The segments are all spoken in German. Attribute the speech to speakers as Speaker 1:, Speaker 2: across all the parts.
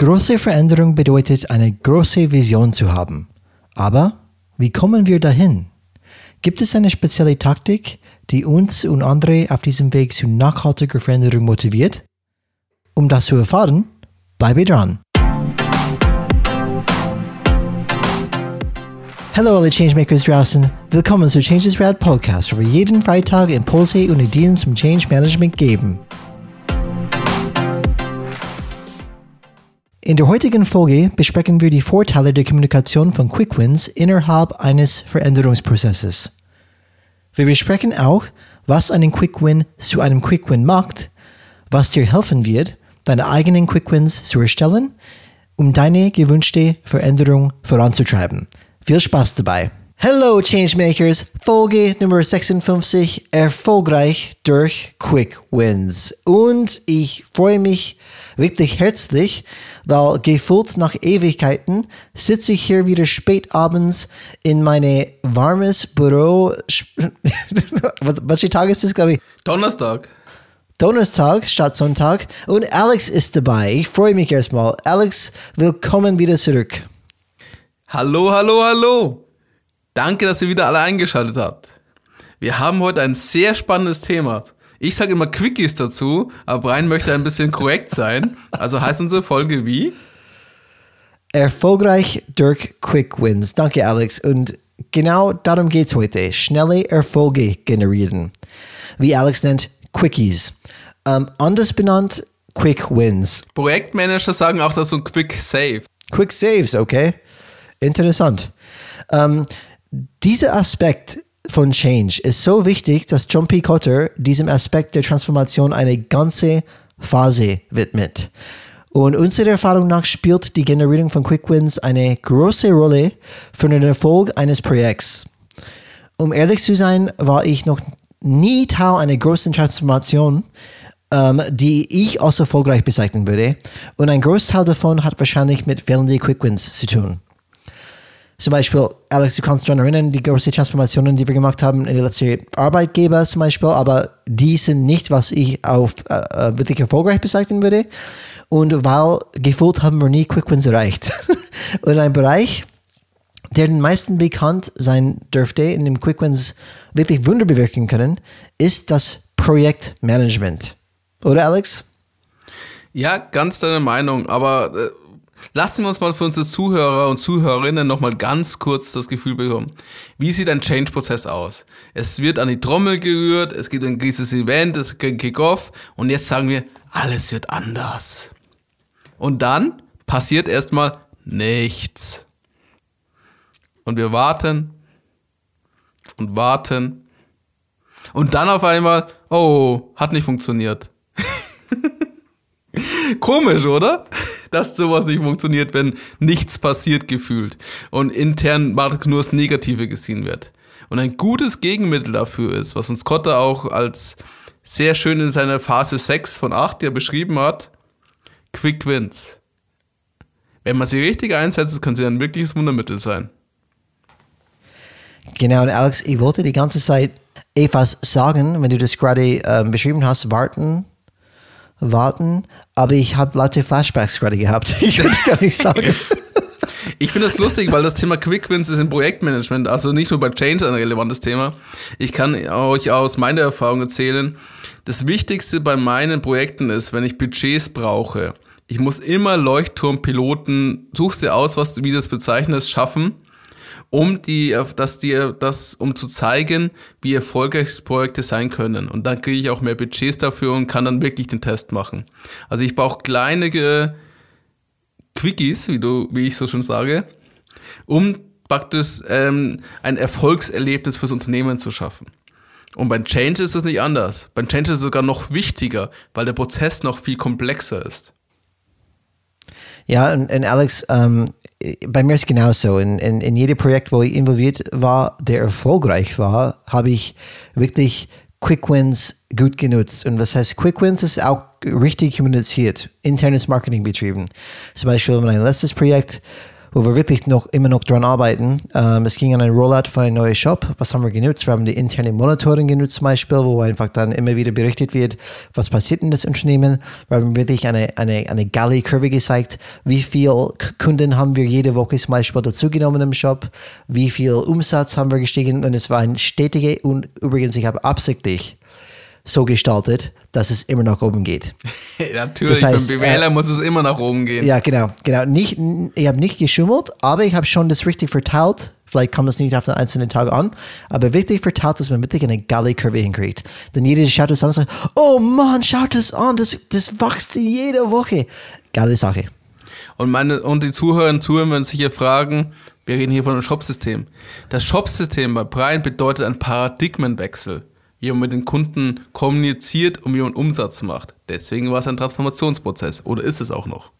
Speaker 1: Große Veränderung bedeutet, eine große Vision zu haben. Aber wie kommen wir dahin? Gibt es eine spezielle Taktik, die uns und andere auf diesem Weg zu nachhaltiger Veränderung motiviert? Um das zu erfahren, bleibe dran. Hallo alle Changemakers draußen. Willkommen zu Changes Rad Podcast, wo wir jeden Freitag Impulse und Ideen zum Change Management geben. In der heutigen Folge besprechen wir die Vorteile der Kommunikation von Quick Wins innerhalb eines Veränderungsprozesses. Wir besprechen auch, was einen Quick Win zu einem Quick Win macht, was dir helfen wird, deine eigenen Quick Wins zu erstellen, um deine gewünschte Veränderung voranzutreiben. Viel Spaß dabei! Hello Changemakers, Folge Nummer 56, erfolgreich durch Quick Wins. Und ich freue mich wirklich herzlich, weil gefühlt nach Ewigkeiten sitze ich hier wieder spät abends in meine warmes Büro. Was Tag ist das, glaube ich?
Speaker 2: Donnerstag.
Speaker 1: Donnerstag statt Sonntag. Und Alex ist dabei. Ich freue mich erstmal. Alex, willkommen wieder zurück.
Speaker 2: Hallo, hallo, hallo. Danke, dass ihr wieder alle eingeschaltet habt. Wir haben heute ein sehr spannendes Thema. Ich sage immer Quickies dazu, aber Brian möchte ein bisschen korrekt sein. Also heißt unsere Folge wie?
Speaker 1: Erfolgreich durch Quick Wins. Danke, Alex. Und genau darum geht es heute. Schnelle Erfolge generieren. Wie Alex nennt, Quickies. Ähm, anders benannt, Quick Wins.
Speaker 2: Projektmanager sagen auch dazu Quick Save.
Speaker 1: Quick Saves, okay. Interessant. Ähm, dieser Aspekt von Change ist so wichtig, dass John P. Cotter diesem Aspekt der Transformation eine ganze Phase widmet. Und unserer Erfahrung nach spielt die Generierung von Quick Wins eine große Rolle für den Erfolg eines Projekts. Um ehrlich zu sein, war ich noch nie Teil einer großen Transformation, ähm, die ich als erfolgreich bezeichnen würde. Und ein Großteil davon hat wahrscheinlich mit fehlenden Quick Wins zu tun. Zum Beispiel, Alex, du kannst daran erinnern, die großen Transformationen, die wir gemacht haben in der letzten Arbeitgeber zum Beispiel, aber die sind nicht, was ich auf äh, äh wirklich erfolgreich bezeichnen würde. Und weil gefühlt haben wir nie Quick Wins erreicht. Und ein Bereich, der den meisten bekannt sein dürfte, in dem Quick Wins wirklich Wunder bewirken können, ist das Projektmanagement. Oder Alex?
Speaker 2: Ja, ganz deine Meinung, aber äh, Lassen wir uns mal für unsere Zuhörer und Zuhörerinnen nochmal ganz kurz das Gefühl bekommen. Wie sieht ein Change-Prozess aus? Es wird an die Trommel gerührt, es gibt ein gewisses Event, es gibt ein Kick-Off und jetzt sagen wir, alles wird anders. Und dann passiert erstmal nichts. Und wir warten und warten. Und dann auf einmal, oh, hat nicht funktioniert. Komisch, oder? Dass sowas nicht funktioniert, wenn nichts passiert gefühlt und intern nur das Negative gesehen wird. Und ein gutes Gegenmittel dafür ist, was uns Kotter auch als sehr schön in seiner Phase 6 von 8 ja beschrieben hat, Quick Wins. Wenn man sie richtig einsetzt, können sie ein wirkliches Wundermittel sein.
Speaker 1: Genau, und Alex, ich wollte die ganze Zeit etwas sagen, wenn du das gerade ähm, beschrieben hast, warten, warten, aber ich habe lauter Flashbacks gerade gehabt. Ich würde gar nicht sagen.
Speaker 2: Ich finde es lustig, weil das Thema Quick Wins ist im Projektmanagement, also nicht nur bei Change ein relevantes Thema. Ich kann euch aus meiner Erfahrung erzählen, das Wichtigste bei meinen Projekten ist, wenn ich Budgets brauche, ich muss immer Leuchtturmpiloten, suchst dir aus, was du wie das bezeichnest, schaffen um die, dass dir das, um zu zeigen, wie erfolgreich Projekte sein können. Und dann kriege ich auch mehr Budgets dafür und kann dann wirklich den Test machen. Also ich brauche kleine äh, Quickies, wie du, wie ich so schon sage, um praktisch ähm, ein Erfolgserlebnis fürs Unternehmen zu schaffen. Und beim Change ist es nicht anders. Beim Change ist es sogar noch wichtiger, weil der Prozess noch viel komplexer ist.
Speaker 1: Ja, und, und Alex, ähm, bei mir ist es genauso. In, in, in jedem Projekt, wo ich involviert war, der erfolgreich war, habe ich wirklich Quick Wins gut genutzt. Und was heißt Quick Wins ist auch richtig kommuniziert, internes Marketing betrieben. Zum Beispiel mein letztes Projekt wo wir wirklich noch immer noch dran arbeiten. Ähm, es ging an einen Rollout für einen neuen Shop. Was haben wir genutzt? Wir haben die interne Monitoring genutzt zum Beispiel, wo einfach dann immer wieder berichtet wird, was passiert in das Unternehmen. Wir haben wirklich eine, eine, eine Galley-Kurve gezeigt. Wie viele Kunden haben wir jede Woche zum Beispiel dazugenommen im Shop? Wie viel Umsatz haben wir gestiegen? Und es war ein stetiger und übrigens, ich habe absichtlich so gestaltet, dass es immer nach oben geht.
Speaker 2: Natürlich, das heißt, beim BWLer äh, muss es immer nach oben gehen.
Speaker 1: Ja, genau. genau. Nicht, ich habe nicht geschummelt, aber ich habe schon das richtig verteilt. Vielleicht kommt es nicht auf den einzelnen Tag an, aber wirklich verteilt, dass man wirklich eine Galley-Kurve hinkriegt. Denn jeder schaut es an und sagt, oh Mann, schaut es an, das, das wächst jede Woche. Geile Sache.
Speaker 2: Und, meine, und die Zuhörer und Zuhörer werden sich hier fragen, wir reden hier von einem Shopsystem. Das Shopsystem bei Brian bedeutet ein Paradigmenwechsel wie man mit den Kunden kommuniziert und wie man Umsatz macht. Deswegen war es ein Transformationsprozess oder ist es auch noch?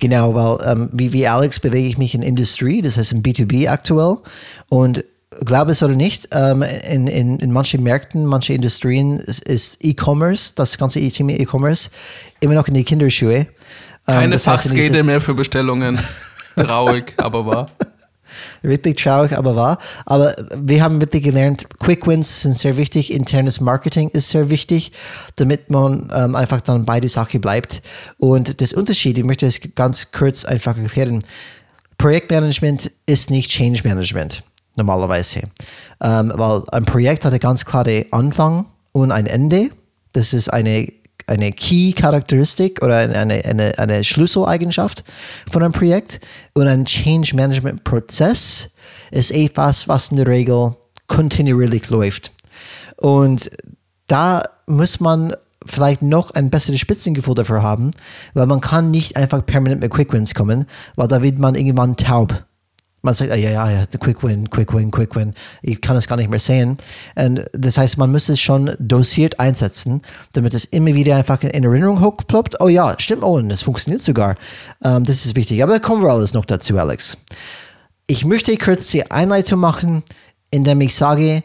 Speaker 1: Genau, weil ähm, wie, wie Alex bewege ich mich in Industrie, das heißt in B2B aktuell und glaube es oder nicht, ähm, in, in, in manchen Märkten, manche Industrien ist E-Commerce, das ganze Thema E-Commerce, immer noch in die Kinderschuhe. Ähm,
Speaker 2: Keine Fachskate mehr für Bestellungen. Traurig, aber wahr.
Speaker 1: Wirklich traurig, aber wahr. Aber wir haben wirklich gelernt, Quick Wins sind sehr wichtig, internes Marketing ist sehr wichtig, damit man ähm, einfach dann bei der Sache bleibt. Und das Unterschied, ich möchte es ganz kurz einfach erklären. Projektmanagement ist nicht Change Management, normalerweise. Ähm, weil ein Projekt hat einen ganz klaren Anfang und ein Ende. Das ist eine eine Key-Charakteristik oder eine, eine, eine Schlüsseleigenschaft von einem Projekt. Und ein Change Management-Prozess ist etwas, was in der Regel kontinuierlich läuft. Und da muss man vielleicht noch ein besseres Spitzengefühl dafür haben, weil man kann nicht einfach permanent mit Quick Wins kommen, weil da wird man irgendwann taub man sagt, ja, ja, ja, quick win, quick win, quick win. Ich kann es gar nicht mehr sehen. Und das heißt, man muss es schon dosiert einsetzen, damit es immer wieder einfach in Erinnerung hochploppt. Oh ja, stimmt, oh, und es funktioniert sogar. Ähm, das ist wichtig. Aber da kommen wir alles noch dazu, Alex. Ich möchte kurz die Einleitung machen, indem ich sage,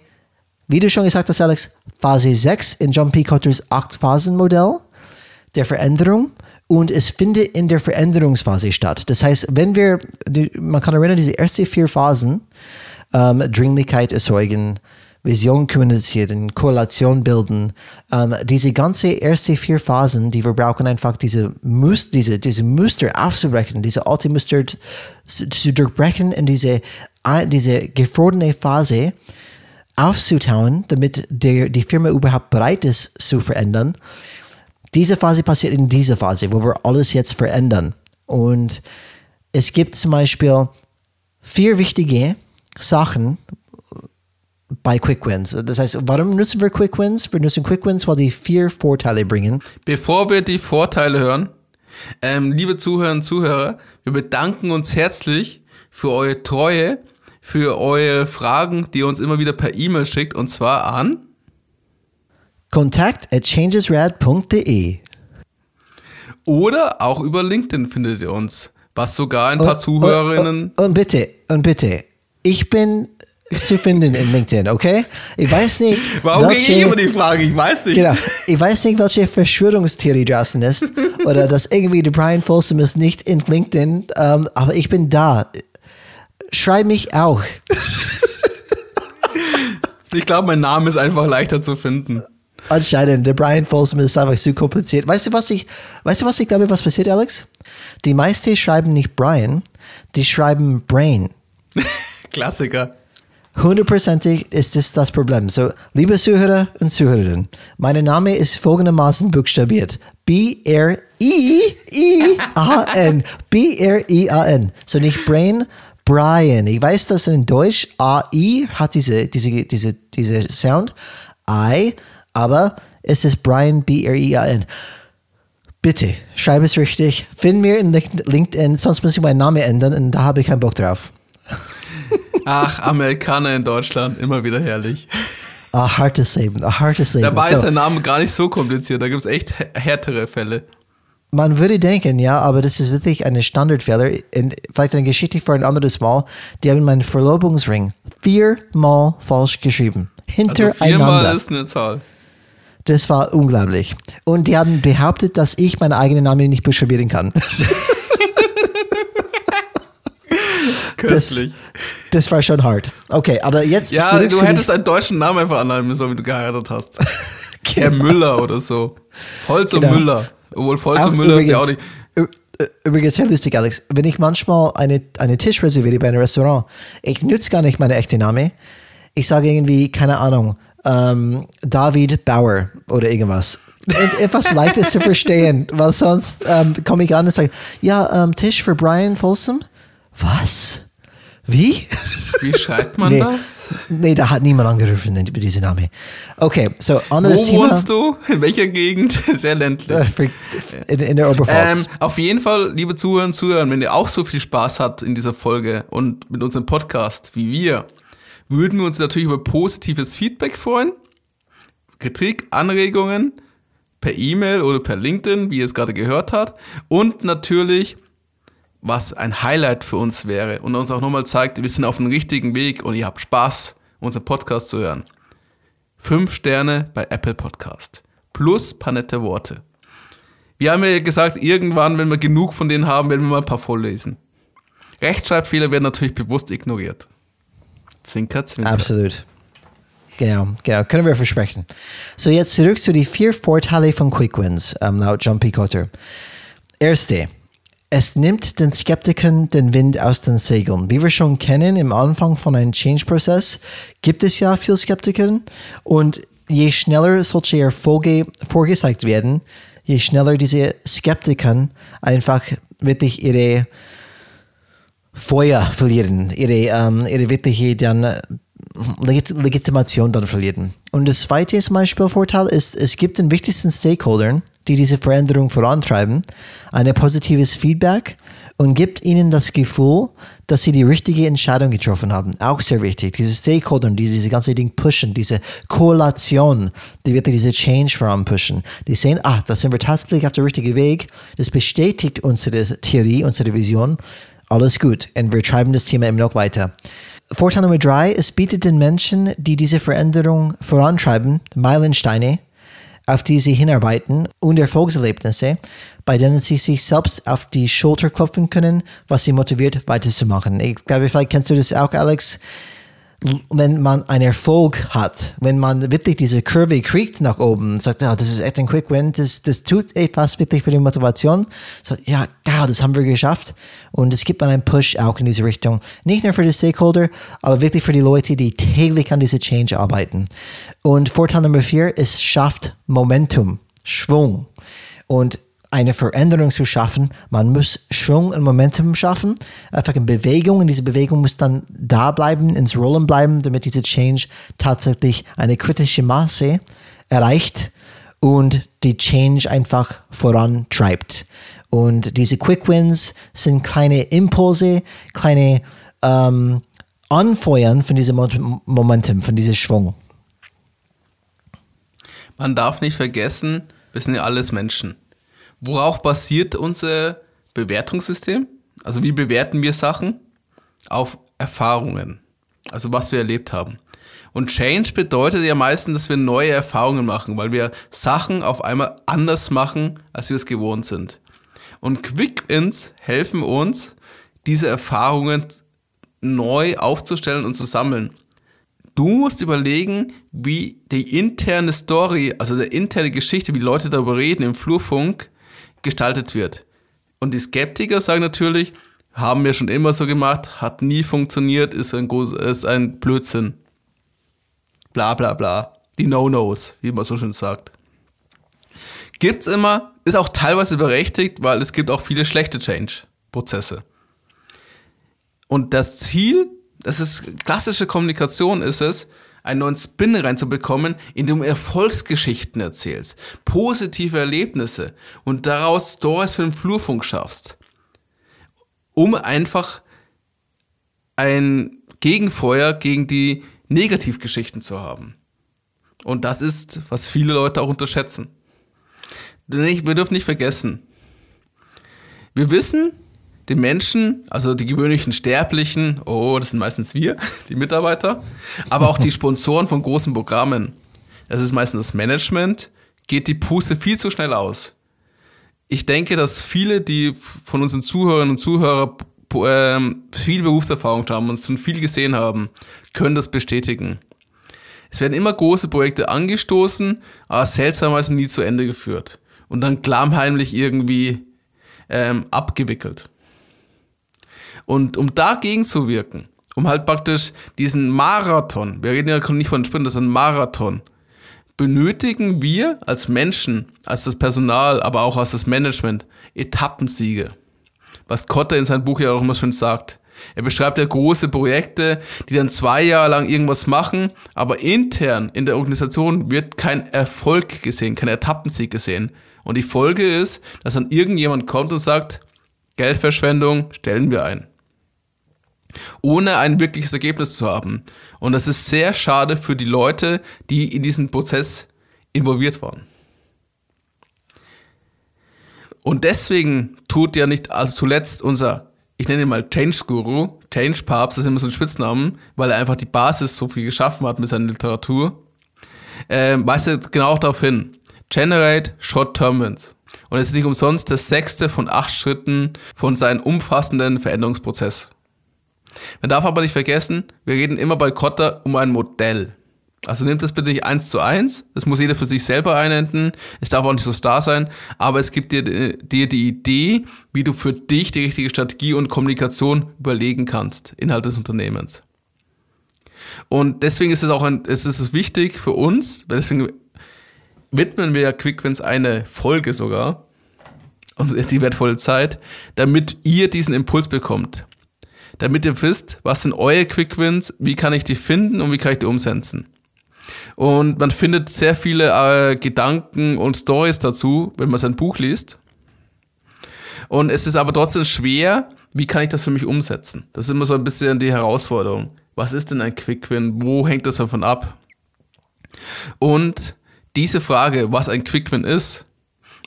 Speaker 1: wie du schon gesagt hast, Alex, Phase 6 in John P. Cotters 8-Phasen-Modell der Veränderung und es findet in der Veränderungsphase statt. Das heißt, wenn wir, man kann erinnern, diese ersten vier Phasen, ähm, Dringlichkeit erzeugen, Vision kommunizieren, Korrelation bilden, ähm, diese ganze erste vier Phasen, die wir brauchen, einfach diese, Muster, diese, diese Muster aufzubrechen, diese alte Muster zu, zu durchbrechen in diese, diese gefrorene Phase aufzutauen, damit der, die Firma überhaupt bereit ist zu verändern diese Phase passiert in dieser Phase, wo wir alles jetzt verändern. Und es gibt zum Beispiel vier wichtige Sachen bei Quick Wins. Das heißt, warum nutzen wir Quick Wins? Wir nutzen Quick Wins, weil die vier Vorteile bringen.
Speaker 2: Bevor wir die Vorteile hören, ähm, liebe Zuhörer und Zuhörer, wir bedanken uns herzlich für eure Treue, für eure Fragen, die ihr uns immer wieder per E-Mail schickt, und zwar an
Speaker 1: Kontakt at changesrad.de.
Speaker 2: Oder auch über LinkedIn findet ihr uns, was sogar ein paar und, Zuhörerinnen.
Speaker 1: Und, und, und bitte, und bitte, ich bin zu finden in LinkedIn, okay? Ich weiß nicht.
Speaker 2: Warum welche, ich immer die Frage? Ich weiß nicht.
Speaker 1: Genau. Ich weiß nicht, welche Verschwörungstheorie draußen ist oder dass irgendwie der Brian Folsom ist nicht in LinkedIn, ähm, aber ich bin da. Schreib mich auch.
Speaker 2: ich glaube, mein Name ist einfach leichter zu finden.
Speaker 1: Anscheinend, der Brian Folsom ist einfach zu kompliziert. Weißt du, was ich, weißt du, was ich glaube, was passiert, Alex? Die meisten schreiben nicht Brian, die schreiben Brain.
Speaker 2: Klassiker.
Speaker 1: Hundertprozentig ist das das Problem. So, liebe Zuhörer und Zuhörerinnen, mein Name ist folgendermaßen buchstabiert. B-R-I-I-A-N. B-R-I-A-N. So nicht Brain, Brian. Ich weiß, dass in Deutsch A-I hat diese, diese, diese, diese Sound. I aber es ist Brian B-R-I-A-N. Bitte, schreib es richtig. Find mir in LinkedIn, sonst muss ich meinen Namen ändern und da habe ich keinen Bock drauf.
Speaker 2: Ach, Amerikaner in Deutschland, immer wieder herrlich.
Speaker 1: A hartes Leben, a hartes Leben.
Speaker 2: Dabei so. ist der Name gar nicht so kompliziert, da gibt es echt härtere Fälle.
Speaker 1: Man würde denken, ja, aber das ist wirklich eine Standardfehler. Vielleicht eine Geschichte für ein anderes Mal. Die haben meinen Verlobungsring viermal falsch geschrieben. Hintereinander. Also viermal
Speaker 2: ist eine Zahl.
Speaker 1: Das war unglaublich. Und die haben behauptet, dass ich meinen eigenen Namen nicht buchstabieren kann.
Speaker 2: Köstlich.
Speaker 1: Das, das war schon hart. Okay, aber jetzt.
Speaker 2: Ja,
Speaker 1: zurück
Speaker 2: du hättest einen deutschen Namen einfach annehmen müssen, wie du geheiratet hast. Herr Müller oder so. Volzer
Speaker 1: Genau.
Speaker 2: Müller. Obwohl Volzer
Speaker 1: Auch
Speaker 2: Müller ist ja auch
Speaker 1: übrigens,
Speaker 2: nicht.
Speaker 1: übrigens sehr lustig, Alex. Wenn ich manchmal eine, einen Tisch reserviere bei einem Restaurant, ich nütze gar nicht meine echte Name. Ich sage irgendwie, keine Ahnung, ähm, David Bauer oder irgendwas. Et- Etwas leichtes zu verstehen, weil sonst ähm, komme ich an und sage, ja, ähm, Tisch für Brian Folsom? Was? Wie?
Speaker 2: Wie schreibt man
Speaker 1: Nee.
Speaker 2: das?
Speaker 1: nee, da hat niemand angerufen über diesen Namen. Okay, so
Speaker 2: Wo
Speaker 1: anderes Thema.
Speaker 2: wohnst du? In welcher Gegend? Sehr ländlich.
Speaker 1: Äh, In, in der Oberpfalz.
Speaker 2: Ähm, auf jeden Fall, liebe Zuhörer und Zuhörer, wenn ihr auch so viel Spaß habt in dieser Folge und mit unserem Podcast wie wir, würden wir uns natürlich über positives Feedback freuen. Kritik, Anregungen per E-Mail oder per LinkedIn, wie ihr es gerade gehört habt. Und natürlich, was ein Highlight für uns wäre und uns auch nochmal zeigt, wir sind auf dem richtigen Weg und ihr habt Spaß, unseren Podcast zu hören. Fünf Sterne bei Apple Podcast. Plus paar nette Worte. Wir haben ja gesagt, irgendwann, wenn wir genug von denen haben, werden wir mal ein paar vorlesen. Rechtschreibfehler werden natürlich bewusst ignoriert. Zwinker, zwinker.
Speaker 1: Absolut. Genau, genau, können wir versprechen. So, jetzt zurück zu den vier Vorteile von Quick Wins, ähm, laut John P. Cotter. Erste, es nimmt den Skeptikern den Wind aus den Segeln. Wie wir schon kennen, im Anfang von einem Change-Prozess gibt es ja viel Skeptiker und je schneller solche Erfolge vorgezeigt werden, je schneller diese Skeptiker einfach wirklich ihre Feuer verlieren, ihre, ähm, ihre wirkliche dann Legit Legitimation dann verlieren. Und das zweite zum Beispiel Vorteil ist, es gibt den wichtigsten Stakeholdern, die diese Veränderung vorantreiben, ein positives Feedback und gibt ihnen das Gefühl, dass sie die richtige Entscheidung getroffen haben. Auch sehr wichtig. Diese Stakeholder, die diese ganze Ding pushen, diese Koalition, die wirklich diese Change voran pushen, die sehen, ah, da sind wir tatsächlich auf der richtigen Weg. Das bestätigt unsere Theorie, unsere Vision. Alles gut. Und wir treiben das Thema immer noch weiter. Vorteil Nummer drei, es bietet den Menschen, die diese Veränderung vorantreiben, Meilensteine, auf die sie hinarbeiten und Erfolgserlebnisse, bei denen sie sich selbst auf die Schulter klopfen können, was sie motiviert, weiterzumachen. Ich glaube, vielleicht kennst du das auch, Alex. Wenn man einen Erfolg hat, wenn man wirklich diese Kurve kriegt nach oben sagt, ja, das ist echt ein Quick Win, das, das tut etwas wirklich für die Motivation, sagt, ja, ja, das haben wir geschafft und es gibt dann einen Push auch in diese Richtung. Nicht nur für die Stakeholder, aber wirklich für die Leute, die täglich an diese Change arbeiten. Und Vorteil Nummer vier, es schafft Momentum, Schwung. Und eine Veränderung zu schaffen, man muss Schwung und Momentum schaffen, einfach eine Bewegung und diese Bewegung muss dann da bleiben, ins Rollen bleiben, damit diese Change tatsächlich eine kritische Masse erreicht und die Change einfach vorantreibt. Und diese Quick Wins sind kleine Impulse, kleine ähm, Anfeuern von diesem Mo- Momentum, von diesem Schwung.
Speaker 2: Man darf nicht vergessen, wir sind ja alles Menschen. Worauf basiert unser Bewertungssystem? Also wie bewerten wir Sachen? Auf Erfahrungen. Also was wir erlebt haben. Und Change bedeutet ja meistens, dass wir neue Erfahrungen machen, weil wir Sachen auf einmal anders machen, als wir es gewohnt sind. Und Quick-Ins helfen uns, diese Erfahrungen neu aufzustellen und zu sammeln. Du musst überlegen, wie die interne Story, also die interne Geschichte, wie Leute darüber reden im Flurfunk, gestaltet wird. Und die Skeptiker sagen natürlich, haben wir schon immer so gemacht, hat nie funktioniert, ist ein, ist ein Blödsinn. Bla bla bla. Die No-Nos, wie man so schön sagt. Gibt's immer, ist auch teilweise berechtigt, weil es gibt auch viele schlechte Change-Prozesse. Und das Ziel, das ist klassische Kommunikation, ist es, einen neuen Spin reinzubekommen, indem du Erfolgsgeschichten erzählst, positive Erlebnisse und daraus Stories für den Flurfunk schaffst, um einfach ein Gegenfeuer gegen die Negativgeschichten zu haben. Und das ist, was viele Leute auch unterschätzen. Wir dürfen nicht vergessen, wir wissen, die Menschen, also die gewöhnlichen Sterblichen, oh, das sind meistens wir, die Mitarbeiter, aber auch die Sponsoren von großen Programmen, das ist meistens das Management, geht die Puste viel zu schnell aus. Ich denke, dass viele, die von unseren Zuhörerinnen und Zuhörern ähm, viel Berufserfahrung haben und schon viel gesehen haben, können das bestätigen. Es werden immer große Projekte angestoßen, aber seltsamerweise nie zu Ende geführt und dann klammheimlich irgendwie ähm, abgewickelt. Und um dagegen zu wirken, um halt praktisch diesen Marathon, wir reden ja nicht von Sprint, das ist ein Marathon, benötigen wir als Menschen, als das Personal, aber auch als das Management Etappensiege. Was Kotter in seinem Buch ja auch immer schon sagt. Er beschreibt ja große Projekte, die dann zwei Jahre lang irgendwas machen, aber intern in der Organisation wird kein Erfolg gesehen, kein Etappensieg gesehen. Und die Folge ist, dass dann irgendjemand kommt und sagt, Geldverschwendung stellen wir ein. Ohne ein wirkliches Ergebnis zu haben. Und das ist sehr schade für die Leute, die in diesen Prozess involviert waren. Und deswegen tut ja nicht also zuletzt unser, ich nenne ihn mal Change Guru, Change Papst, das ist immer so ein Spitznamen, weil er einfach die Basis so viel geschaffen hat mit seiner Literatur, äh, weist er genau darauf hin. Generate Short-Term Wins. Und es ist nicht umsonst das sechste von acht Schritten von seinem umfassenden Veränderungsprozess. Man darf aber nicht vergessen, wir reden immer bei Kotter um ein Modell. Also nimmt das bitte nicht eins zu eins. Das muss jeder für sich selber einenden. Es darf auch nicht so starr sein. Aber es gibt dir, dir die Idee, wie du für dich die richtige Strategie und Kommunikation überlegen kannst innerhalb des Unternehmens. Und deswegen ist es auch ein, es ist wichtig für uns, deswegen widmen wir ja Quickwins eine Folge sogar und die wertvolle Zeit, damit ihr diesen Impuls bekommt. Damit ihr wisst, was sind eure Quickwins, wie kann ich die finden und wie kann ich die umsetzen. Und man findet sehr viele äh, Gedanken und Stories dazu, wenn man sein Buch liest. Und es ist aber trotzdem schwer, wie kann ich das für mich umsetzen? Das ist immer so ein bisschen die Herausforderung. Was ist denn ein Quickwin? Wo hängt das davon ab? Und diese Frage, was ein Quickwin ist,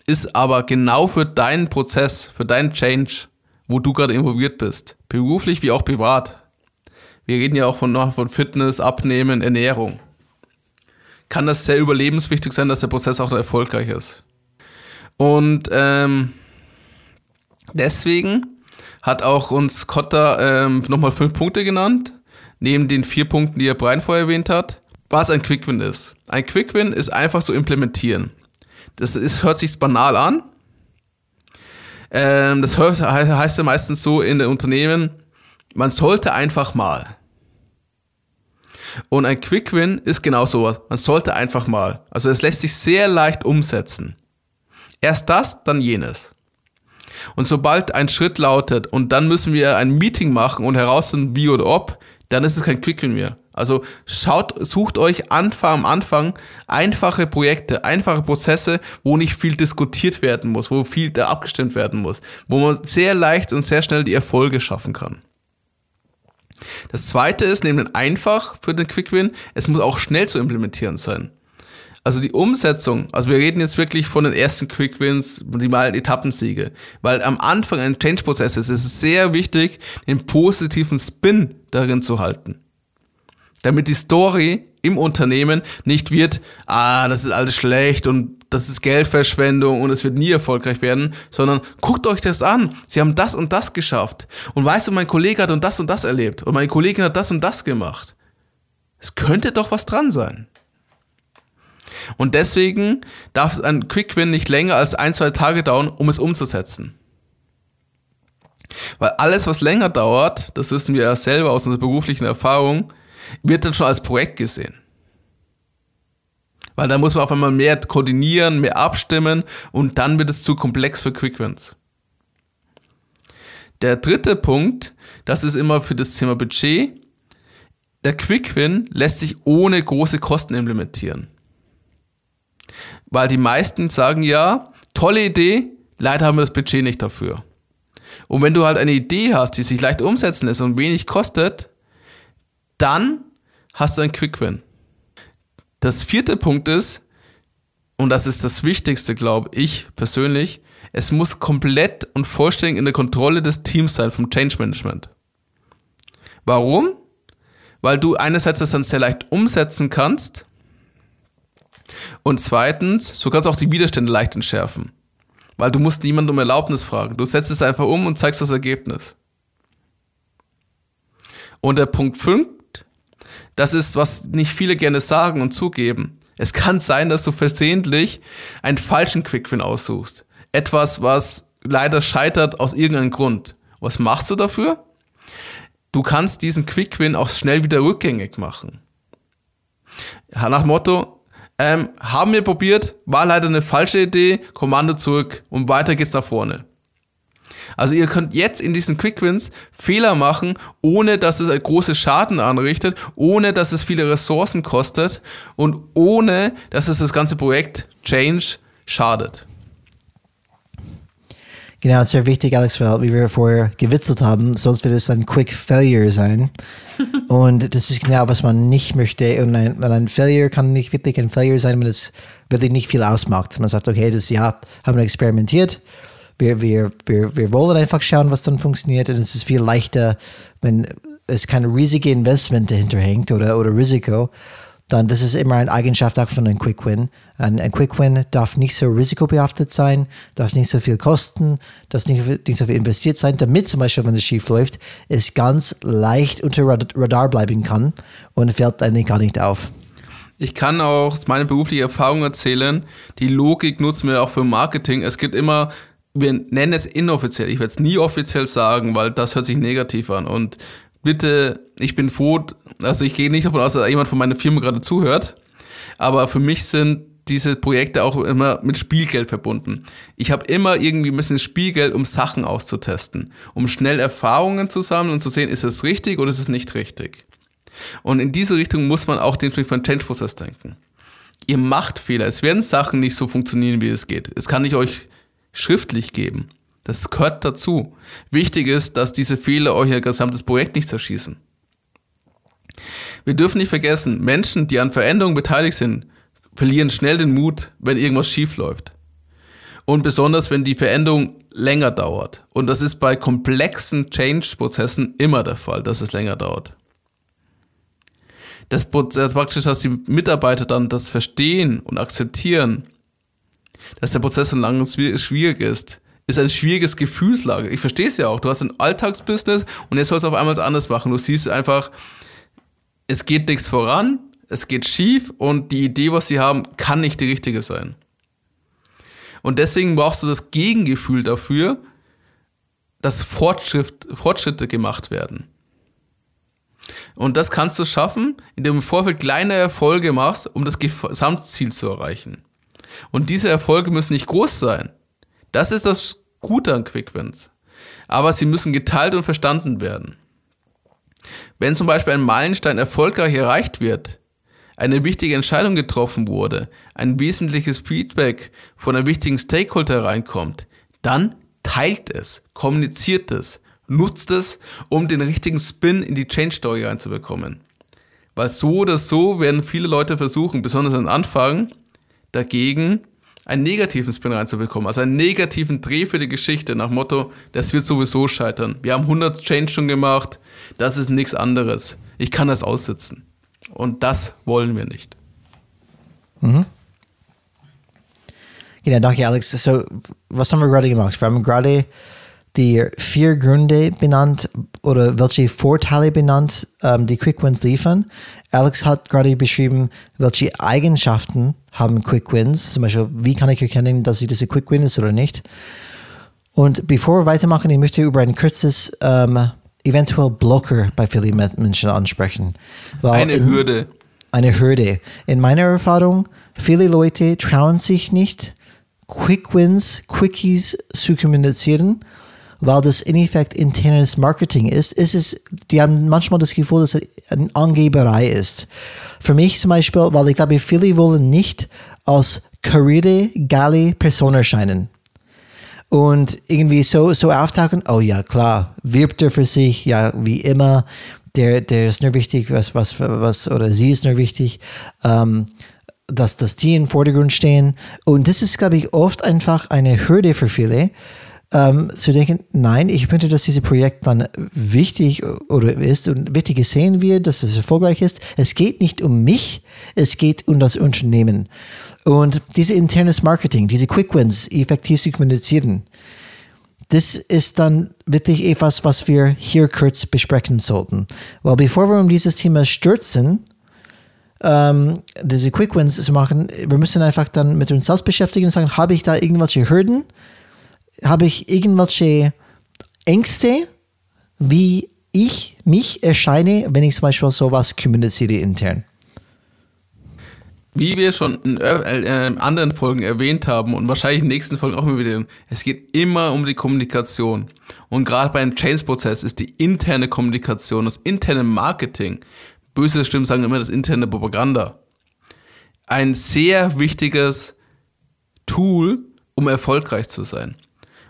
Speaker 2: ist aber genau für deinen Prozess, für deinen Change, wo du gerade involviert bist, beruflich wie auch privat. Wir reden ja auch von, von Fitness, Abnehmen, Ernährung kann das sehr überlebenswichtig sein, dass der Prozess auch erfolgreich ist. Und ähm, deswegen hat auch uns Cotta ähm, nochmal fünf Punkte genannt, neben den vier Punkten, die er Brian vorher erwähnt hat, was ein Quick-Win ist. Ein Quick-Win ist einfach zu implementieren. Das ist, hört sich banal an. Ähm, das heißt ja meistens so in den Unternehmen, man sollte einfach mal. Und ein Quick Win ist genau sowas. Man sollte einfach mal. Also es lässt sich sehr leicht umsetzen. Erst das, dann jenes. Und sobald ein Schritt lautet und dann müssen wir ein Meeting machen und herausfinden, wie oder ob, dann ist es kein Quick Win mehr. Also schaut, sucht euch Anfang, am Anfang einfache Projekte, einfache Prozesse, wo nicht viel diskutiert werden muss, wo viel da abgestimmt werden muss, wo man sehr leicht und sehr schnell die Erfolge schaffen kann. Das zweite ist, neben einfach für den Quick Win, es muss auch schnell zu implementieren sein. Also die Umsetzung, also wir reden jetzt wirklich von den ersten Quick Wins, die mal Etappensiege, weil am Anfang eines Change-Prozesses ist es sehr wichtig, den positiven Spin darin zu halten. Damit die Story im Unternehmen nicht wird, ah, das ist alles schlecht und das ist Geldverschwendung und es wird nie erfolgreich werden, sondern guckt euch das an. Sie haben das und das geschafft. Und weißt du, mein Kollege hat und das und das erlebt. Und meine Kollegin hat das und das gemacht. Es könnte doch was dran sein. Und deswegen darf ein Quick Win nicht länger als ein, zwei Tage dauern, um es umzusetzen. Weil alles, was länger dauert, das wissen wir ja selber aus unserer beruflichen Erfahrung, wird dann schon als Projekt gesehen. Weil da muss man auf einmal mehr koordinieren, mehr abstimmen und dann wird es zu komplex für Quickwins. Der dritte Punkt, das ist immer für das Thema Budget. Der Quickwin lässt sich ohne große Kosten implementieren. Weil die meisten sagen ja, tolle Idee, leider haben wir das Budget nicht dafür. Und wenn du halt eine Idee hast, die sich leicht umsetzen lässt und wenig kostet, dann hast du einen Quickwin. Das vierte Punkt ist, und das ist das Wichtigste, glaube ich persönlich, es muss komplett und vollständig in der Kontrolle des Teams sein, vom Change Management. Warum? Weil du einerseits das dann sehr leicht umsetzen kannst und zweitens, du kannst auch die Widerstände leicht entschärfen. Weil du musst niemanden um Erlaubnis fragen. Du setzt es einfach um und zeigst das Ergebnis. Und der Punkt 5, das ist, was nicht viele gerne sagen und zugeben. Es kann sein, dass du versehentlich einen falschen Quick-Win aussuchst. Etwas, was leider scheitert aus irgendeinem Grund. Was machst du dafür? Du kannst diesen Quick-Win auch schnell wieder rückgängig machen. Nach Motto, ähm, haben wir probiert, war leider eine falsche Idee, Kommando zurück und weiter geht's nach vorne. Also ihr könnt jetzt in diesen Quick-Wins Fehler machen, ohne dass es großen Schaden anrichtet, ohne dass es viele Ressourcen kostet und ohne dass es das ganze Projekt Change schadet.
Speaker 1: Genau, sehr wichtig, Alex, weil wie wir vorher gewitzelt haben, sonst wird es ein Quick Failure sein. und das ist genau, was man nicht möchte. Und ein, ein Failure kann nicht wirklich ein Failure sein, wenn es wirklich nicht viel ausmacht. Man sagt, okay, das Jahr haben wir experimentiert. Wir, wir, wir, wir wollen einfach schauen, was dann funktioniert. Und es ist viel leichter, wenn es kein riesiges Investment dahinter hängt oder, oder Risiko, dann das ist immer eine Eigenschaft auch von einem Quick Win. Ein, ein Quick Win darf nicht so risikobehaftet sein, darf nicht so viel kosten, darf nicht, nicht so viel investiert sein, damit zum Beispiel, wenn es schief läuft, es ganz leicht unter Radar bleiben kann und fällt eigentlich gar nicht auf.
Speaker 2: Ich kann auch meine berufliche Erfahrung erzählen. Die Logik nutzen wir auch für Marketing. Es gibt immer, wir nennen es inoffiziell. Ich werde es nie offiziell sagen, weil das hört sich negativ an. Und bitte, ich bin froh, also ich gehe nicht davon aus, dass jemand von meiner Firma gerade zuhört, aber für mich sind diese Projekte auch immer mit Spielgeld verbunden. Ich habe immer irgendwie ein bisschen Spielgeld, um Sachen auszutesten, um schnell Erfahrungen zu sammeln und zu sehen, ist es richtig oder ist es nicht richtig. Und in diese Richtung muss man auch den Change-Prozess denken. Ihr macht Fehler. Es werden Sachen nicht so funktionieren, wie es geht. Es kann ich euch schriftlich geben. Das gehört dazu. Wichtig ist, dass diese Fehler euer gesamtes Projekt nicht zerschießen. Wir dürfen nicht vergessen, Menschen, die an Veränderungen beteiligt sind, verlieren schnell den Mut, wenn irgendwas schief läuft. Und besonders, wenn die Veränderung länger dauert. Und das ist bei komplexen Change-Prozessen immer der Fall, dass es länger dauert. Das, das praktisch, dass die Mitarbeiter dann das verstehen und akzeptieren, dass der Prozess so lang schwierig ist, ist ein schwieriges Gefühlslage. Ich verstehe es ja auch. Du hast ein Alltagsbusiness und jetzt sollst du auf einmal anders machen. Du siehst einfach, es geht nichts voran, es geht schief und die Idee, was sie haben, kann nicht die richtige sein. Und deswegen brauchst du das Gegengefühl dafür, dass Fortschritt, Fortschritte gemacht werden. Und das kannst du schaffen, indem du im Vorfeld kleine Erfolge machst, um das Gesamtziel zu erreichen. Und diese Erfolge müssen nicht groß sein. Das ist das Gute an Quickwins. Aber sie müssen geteilt und verstanden werden. Wenn zum Beispiel ein Meilenstein erfolgreich erreicht wird, eine wichtige Entscheidung getroffen wurde, ein wesentliches Feedback von einem wichtigen Stakeholder reinkommt, dann teilt es, kommuniziert es, nutzt es, um den richtigen Spin in die Change Story reinzubekommen. Weil so oder so werden viele Leute versuchen, besonders am Anfang, dagegen einen negativen Spin reinzubekommen, also einen negativen Dreh für die Geschichte nach Motto, das wird sowieso scheitern. Wir haben 100 Change schon gemacht, das ist nichts anderes. Ich kann das aussitzen. Und das wollen wir nicht.
Speaker 1: Mhm. Genau, danke Alex. So, was haben wir gerade gemacht? Wir haben gerade die vier Gründe benannt oder welche Vorteile benannt, ähm, die Quick Wins liefern. Alex hat gerade beschrieben, welche Eigenschaften haben Quick Wins. Zum Beispiel, wie kann ich erkennen, dass sie diese Quick Win ist oder nicht. Und bevor wir weitermachen, ich möchte über ein kurzes ähm, eventuell Blocker bei vielen Menschen ansprechen.
Speaker 2: Weil eine in, Hürde.
Speaker 1: Eine Hürde. In meiner Erfahrung, viele Leute trauen sich nicht, Quick Wins, Quickies zu kommunizieren weil das in Effekt internes Marketing ist, ist es, die haben manchmal das Gefühl, dass es eine Angeberei ist. Für mich zum Beispiel, weil ich glaube, viele wollen nicht als karriere geile Person erscheinen. Und irgendwie so, so auftauchen, oh ja, klar, wirbt er für sich, ja, wie immer, der, der ist nur wichtig, was, was, was, oder sie ist nur wichtig. Ähm, dass, dass die im Vordergrund stehen. Und das ist, glaube ich, oft einfach eine Hürde für viele, ähm, zu denken, nein, ich möchte, dass dieses Projekt dann wichtig oder ist und wichtig gesehen wird, dass es erfolgreich ist. Es geht nicht um mich, es geht um das Unternehmen. Und dieses internes Marketing, diese Quick Wins effektiv zu kommunizieren, das ist dann wirklich etwas, was wir hier kurz besprechen sollten. Weil bevor wir um dieses Thema stürzen, ähm, diese Quick Wins zu machen, wir müssen einfach dann mit uns selbst beschäftigen und sagen, habe ich da irgendwelche Hürden? Habe ich irgendwelche Ängste, wie ich mich erscheine, wenn ich zum Beispiel sowas kommuniziere intern?
Speaker 2: Wie wir schon in äh, äh, anderen Folgen erwähnt haben und wahrscheinlich in den nächsten Folgen auch immer wieder, es geht immer um die Kommunikation. Und gerade bei einem Change-Prozess ist die interne Kommunikation, das interne Marketing, böse Stimmen sagen immer das interne Propaganda, ein sehr wichtiges Tool, um erfolgreich zu sein.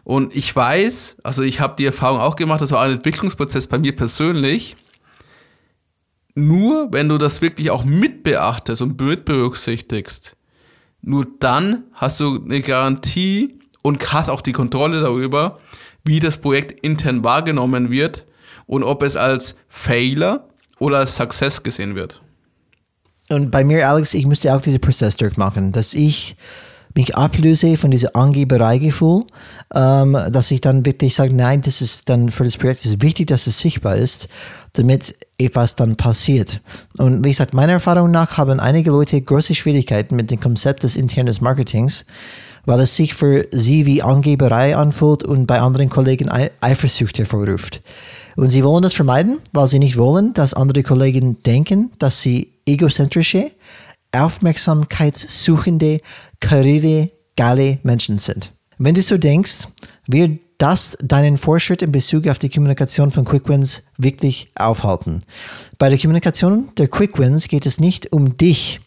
Speaker 2: Und ich weiß, also ich habe die Erfahrung auch gemacht, das war ein Entwicklungsprozess bei mir persönlich, nur wenn du das wirklich auch mitbeachtest und mit berücksichtigst, nur dann hast du eine Garantie und hast auch die Kontrolle darüber, wie das Projekt intern wahrgenommen wird und ob es als Failer oder als Success gesehen wird.
Speaker 1: Und bei mir, Alex, ich müsste auch diesen Prozess durchmachen, dass ich mich ablöse von diesem Angeberei-Gefühl, ähm, dass ich dann wirklich sage, nein, das ist dann für das Projekt ist wichtig, dass es sichtbar ist, damit etwas dann passiert. Und wie gesagt, meiner Erfahrung nach haben einige Leute große Schwierigkeiten mit dem Konzept des internen Marketings, weil es sich für sie wie Angeberei anfühlt und bei anderen Kollegen Eifersucht hervorruft. Und sie wollen das vermeiden, weil sie nicht wollen, dass andere Kollegen denken, dass sie egozentrische, aufmerksamkeitssuchende, karriere geile Menschen sind. Wenn du so denkst, wird das deinen Fortschritt in Bezug auf die Kommunikation von Quick Wins wirklich aufhalten. Bei der Kommunikation der Quick Wins geht es nicht um dich,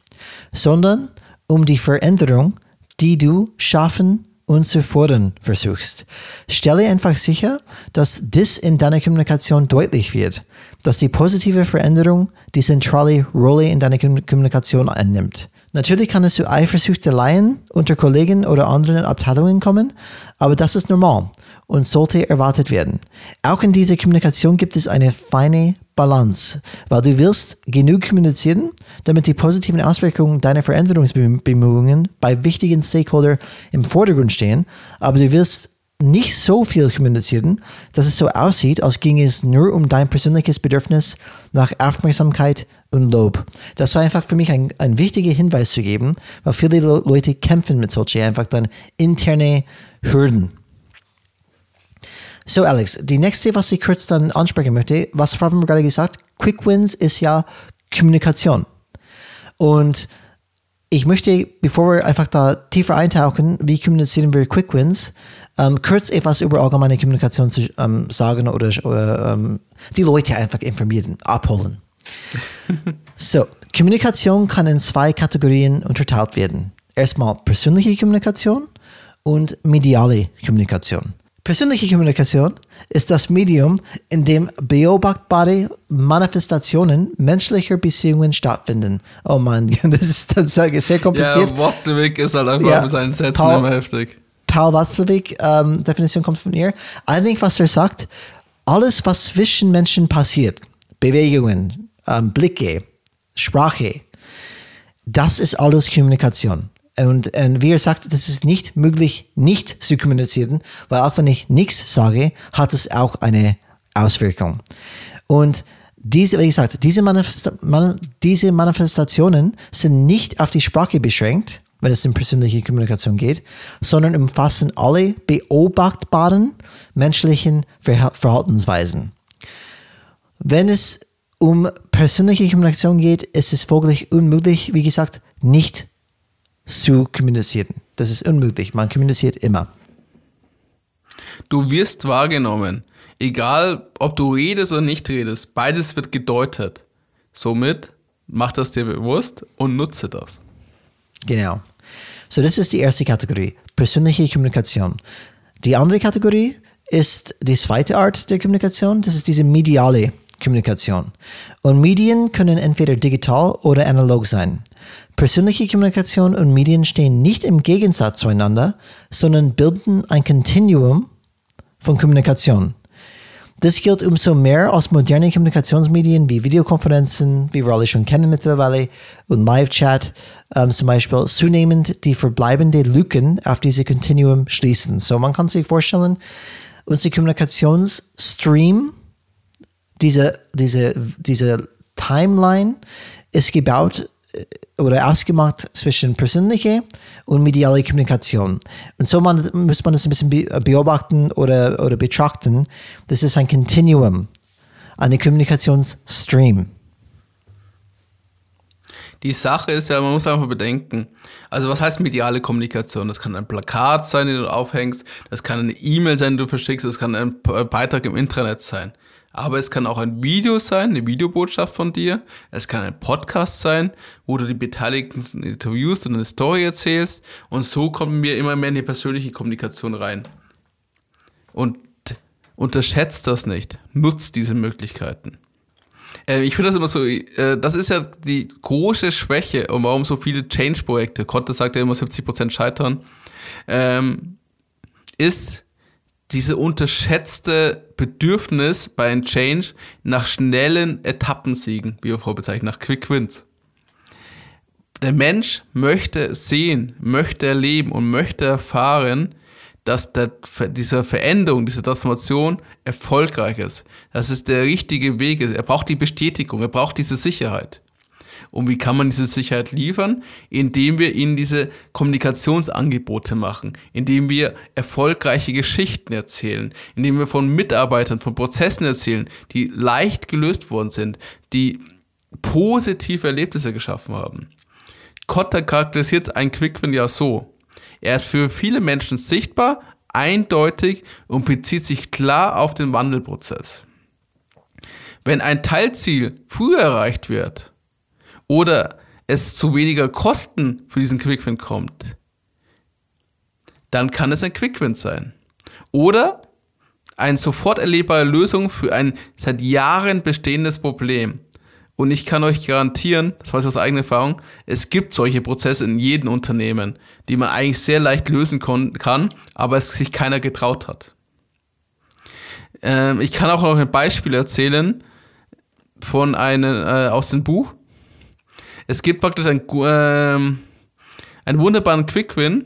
Speaker 1: sondern um die Veränderung, die du schaffen und zu fordern versuchst. Stelle einfach sicher, dass das in deiner Kommunikation deutlich wird, dass die positive Veränderung die zentrale Rolle in deiner Kommunikation einnimmt. Natürlich kann es zu Eifersüchteleien unter Kollegen oder anderen Abteilungen kommen, aber das ist normal und sollte erwartet werden. Auch in dieser Kommunikation gibt es eine feine Balance, weil du willst genug kommunizieren, damit die positiven Auswirkungen deiner Veränderungsbemühungen bei wichtigen Stakeholdern im Vordergrund stehen, aber du willst nicht so viel kommunizieren, dass es so aussieht, als ginge es nur um dein persönliches Bedürfnis nach Aufmerksamkeit und Lob. Das war einfach für mich ein, ein wichtiger Hinweis zu geben, weil viele Leute kämpfen mit solchen einfach dann interne Hürden. So, Alex, die nächste, was ich kurz dann ansprechen möchte, was wir gerade gesagt? Quick Wins ist ja Kommunikation. Und ich möchte, bevor wir einfach da tiefer eintauchen, wie kommunizieren wir Quick Wins, ähm, kurz etwas über allgemeine Kommunikation zu ähm, sagen oder, oder ähm, die Leute einfach informieren, abholen. so, Kommunikation kann in zwei Kategorien unterteilt werden. Erstmal persönliche Kommunikation und mediale Kommunikation. Persönliche Kommunikation ist das Medium, in dem beobachtbare Manifestationen menschlicher Beziehungen stattfinden. Oh Mann, das ist dann sehr kompliziert.
Speaker 2: Ja, Watzlawick ist halt einfach ja, mit seinen Sätzen Paul, immer heftig.
Speaker 1: Paul Watzlawick, ähm, Definition kommt von ihr. Eigentlich, was er sagt, alles, was zwischen Menschen passiert, Bewegungen, ähm, Blicke, Sprache, das ist alles Kommunikation. Und, und wie er sagt, das ist nicht möglich, nicht zu kommunizieren, weil auch wenn ich nichts sage, hat es auch eine Auswirkung. Und diese, wie gesagt, diese, Manifesta Man diese Manifestationen sind nicht auf die Sprache beschränkt, wenn es um persönliche Kommunikation geht, sondern umfassen alle beobachtbaren menschlichen Verhaltensweisen. Wenn es um persönliche Kommunikation geht, ist es folglich unmöglich, wie gesagt, nicht zu kommunizieren. Das ist unmöglich. Man kommuniziert immer.
Speaker 2: Du wirst wahrgenommen. Egal, ob du redest oder nicht redest, beides wird gedeutet. Somit mach das dir bewusst und nutze das.
Speaker 1: Genau. So, das ist die erste Kategorie, persönliche Kommunikation. Die andere Kategorie ist die zweite Art der Kommunikation, das ist diese mediale Kommunikation. Und Medien können entweder digital oder analog sein. Persönliche Kommunikation und Medien stehen nicht im Gegensatz zueinander, sondern bilden ein Kontinuum von Kommunikation. Das gilt umso mehr als moderne Kommunikationsmedien wie Videokonferenzen, wie wir alle schon kennen mittlerweile, und Live-Chat ähm, zum Beispiel zunehmend die verbleibenden Lücken auf diese Kontinuum schließen. So man kann sich vorstellen, unser Kommunikationsstream, diese, diese, diese Timeline ist gebaut äh, oder ausgemacht zwischen persönliche und mediale Kommunikation. Und so man, muss man das ein bisschen beobachten oder, oder betrachten. Das ist ein Continuum, eine Kommunikationsstream.
Speaker 2: Die Sache ist ja, man muss einfach bedenken, also was heißt mediale Kommunikation? Das kann ein Plakat sein, den du aufhängst, das kann eine E-Mail sein, die du verschickst, das kann ein Beitrag im Intranet sein. Aber es kann auch ein Video sein, eine Videobotschaft von dir. Es kann ein Podcast sein, wo du die Beteiligten interviewst und eine Story erzählst. Und so kommen wir immer mehr in die persönliche Kommunikation rein. Und unterschätzt das nicht. Nutzt diese Möglichkeiten. Äh, ich finde das immer so, äh, das ist ja die große Schwäche und warum so viele Change-Projekte, Kotte sagt ja immer 70% scheitern, ähm, ist, diese unterschätzte Bedürfnis bei einem Change nach schnellen Etappensiegen, wie wir vorher bezeichnen, nach Quick Wins. Der Mensch möchte sehen, möchte erleben und möchte erfahren, dass der, diese Veränderung, diese Transformation erfolgreich ist. Dass es der richtige Weg ist. Er braucht die Bestätigung, er braucht diese Sicherheit. Und wie kann man diese Sicherheit liefern? Indem wir ihnen diese Kommunikationsangebote machen, indem wir erfolgreiche Geschichten erzählen, indem wir von Mitarbeitern, von Prozessen erzählen, die leicht gelöst worden sind, die positive Erlebnisse geschaffen haben. Kotter charakterisiert ein Quick-Win ja so. Er ist für viele Menschen sichtbar, eindeutig und bezieht sich klar auf den Wandelprozess. Wenn ein Teilziel früher erreicht wird, oder es zu weniger Kosten für diesen Quickwin kommt, dann kann es ein Quickwin sein. Oder eine sofort erlebbare Lösung für ein seit Jahren bestehendes Problem. Und ich kann euch garantieren, das weiß ich aus eigener Erfahrung, es gibt solche Prozesse in jedem Unternehmen, die man eigentlich sehr leicht lösen kann, aber es sich keiner getraut hat. Ähm, ich kann auch noch ein Beispiel erzählen von einem äh, aus dem Buch. Es gibt praktisch ein, ähm, einen wunderbaren Quick-Win,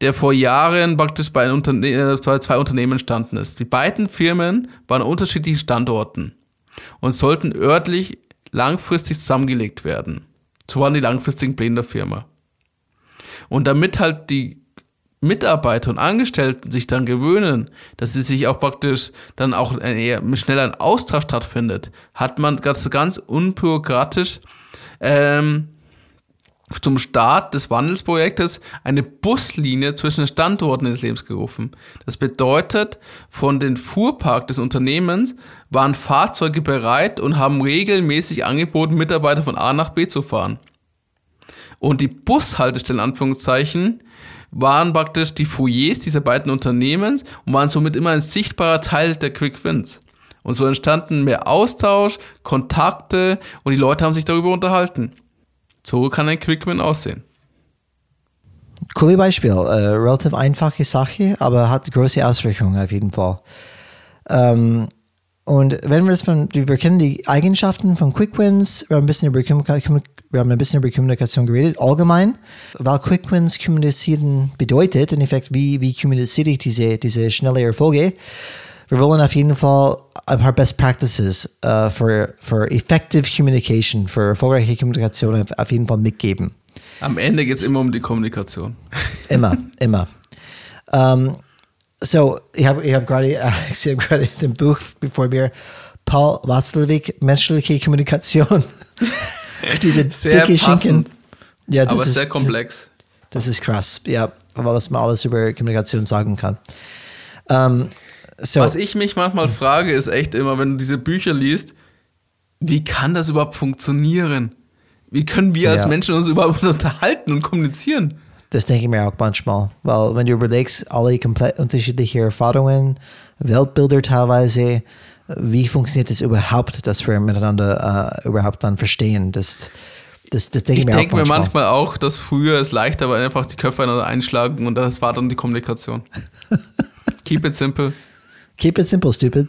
Speaker 2: der vor Jahren praktisch bei, Unterne äh, bei zwei Unternehmen entstanden ist. Die beiden Firmen waren an unterschiedlichen Standorten und sollten örtlich langfristig zusammengelegt werden. So waren die langfristigen Pläne der Firma. Und damit halt die Mitarbeiter und Angestellten sich dann gewöhnen, dass sie sich auch praktisch dann auch eher schneller ein Austausch stattfindet, hat man ganz, ganz unbürokratisch ähm, zum Start des Wandelsprojektes eine Buslinie zwischen den Standorten ins Leben gerufen. Das bedeutet, von den Fuhrpark des Unternehmens waren Fahrzeuge bereit und haben regelmäßig angeboten, Mitarbeiter von A nach B zu fahren. Und die Bushaltestellen, Anführungszeichen, waren praktisch die Foyers dieser beiden Unternehmens und waren somit immer ein sichtbarer Teil der Quick Wins. Und so entstanden mehr Austausch, Kontakte und die Leute haben sich darüber unterhalten. So kann ein Quick-Win aussehen.
Speaker 1: Cooles Beispiel. Äh, relativ einfache Sache, aber hat große Auswirkungen auf jeden Fall. Ähm, und wenn wir es von, wir kennen die Eigenschaften von Quick Wins, wir haben ein bisschen über, wir haben ein bisschen über Kommunikation geredet, allgemein, weil Quick Wins kommunizieren bedeutet, in Effekt, wie, wie kommuniziere ich diese, diese schnelle Erfolge, wir wollen auf jeden Fall ein paar Best Practices uh, für, für effective Communication, für erfolgreiche Kommunikation auf jeden Fall mitgeben.
Speaker 2: Am Ende geht es immer um die Kommunikation.
Speaker 1: Immer, immer. Um, ähm, so, ich habe ich hab gerade hab den Buch vor mir, Paul Watzlawick, Menschliche Kommunikation.
Speaker 2: Diese sehr dicke passend, Schinken. Ja, das aber ist, sehr komplex.
Speaker 1: Das, das, ist krass, ja, was man alles über Kommunikation sagen kann. Um, ähm,
Speaker 2: so. Was ich mich manchmal frage, ist echt immer, wenn du diese Bücher liest, wie kann das überhaupt funktionieren? Wie können wir als Menschen uns überhaupt unterhalten und kommunizieren?
Speaker 1: Das denke ich mir auch manchmal, weil wenn du überlegst, alle komplett unterschiedliche Erfahrungen, Weltbilder teilweise, wie funktioniert es überhaupt, dass wir miteinander uh, überhaupt dann verstehen? Das, das, das denke ich,
Speaker 2: ich mir denke auch manchmal. mir manchmal auch, dass früher es leichter war, einfach die Köpfe einschlagen und das war dann die Kommunikation. Keep it simple.
Speaker 1: Keep it simple, stupid.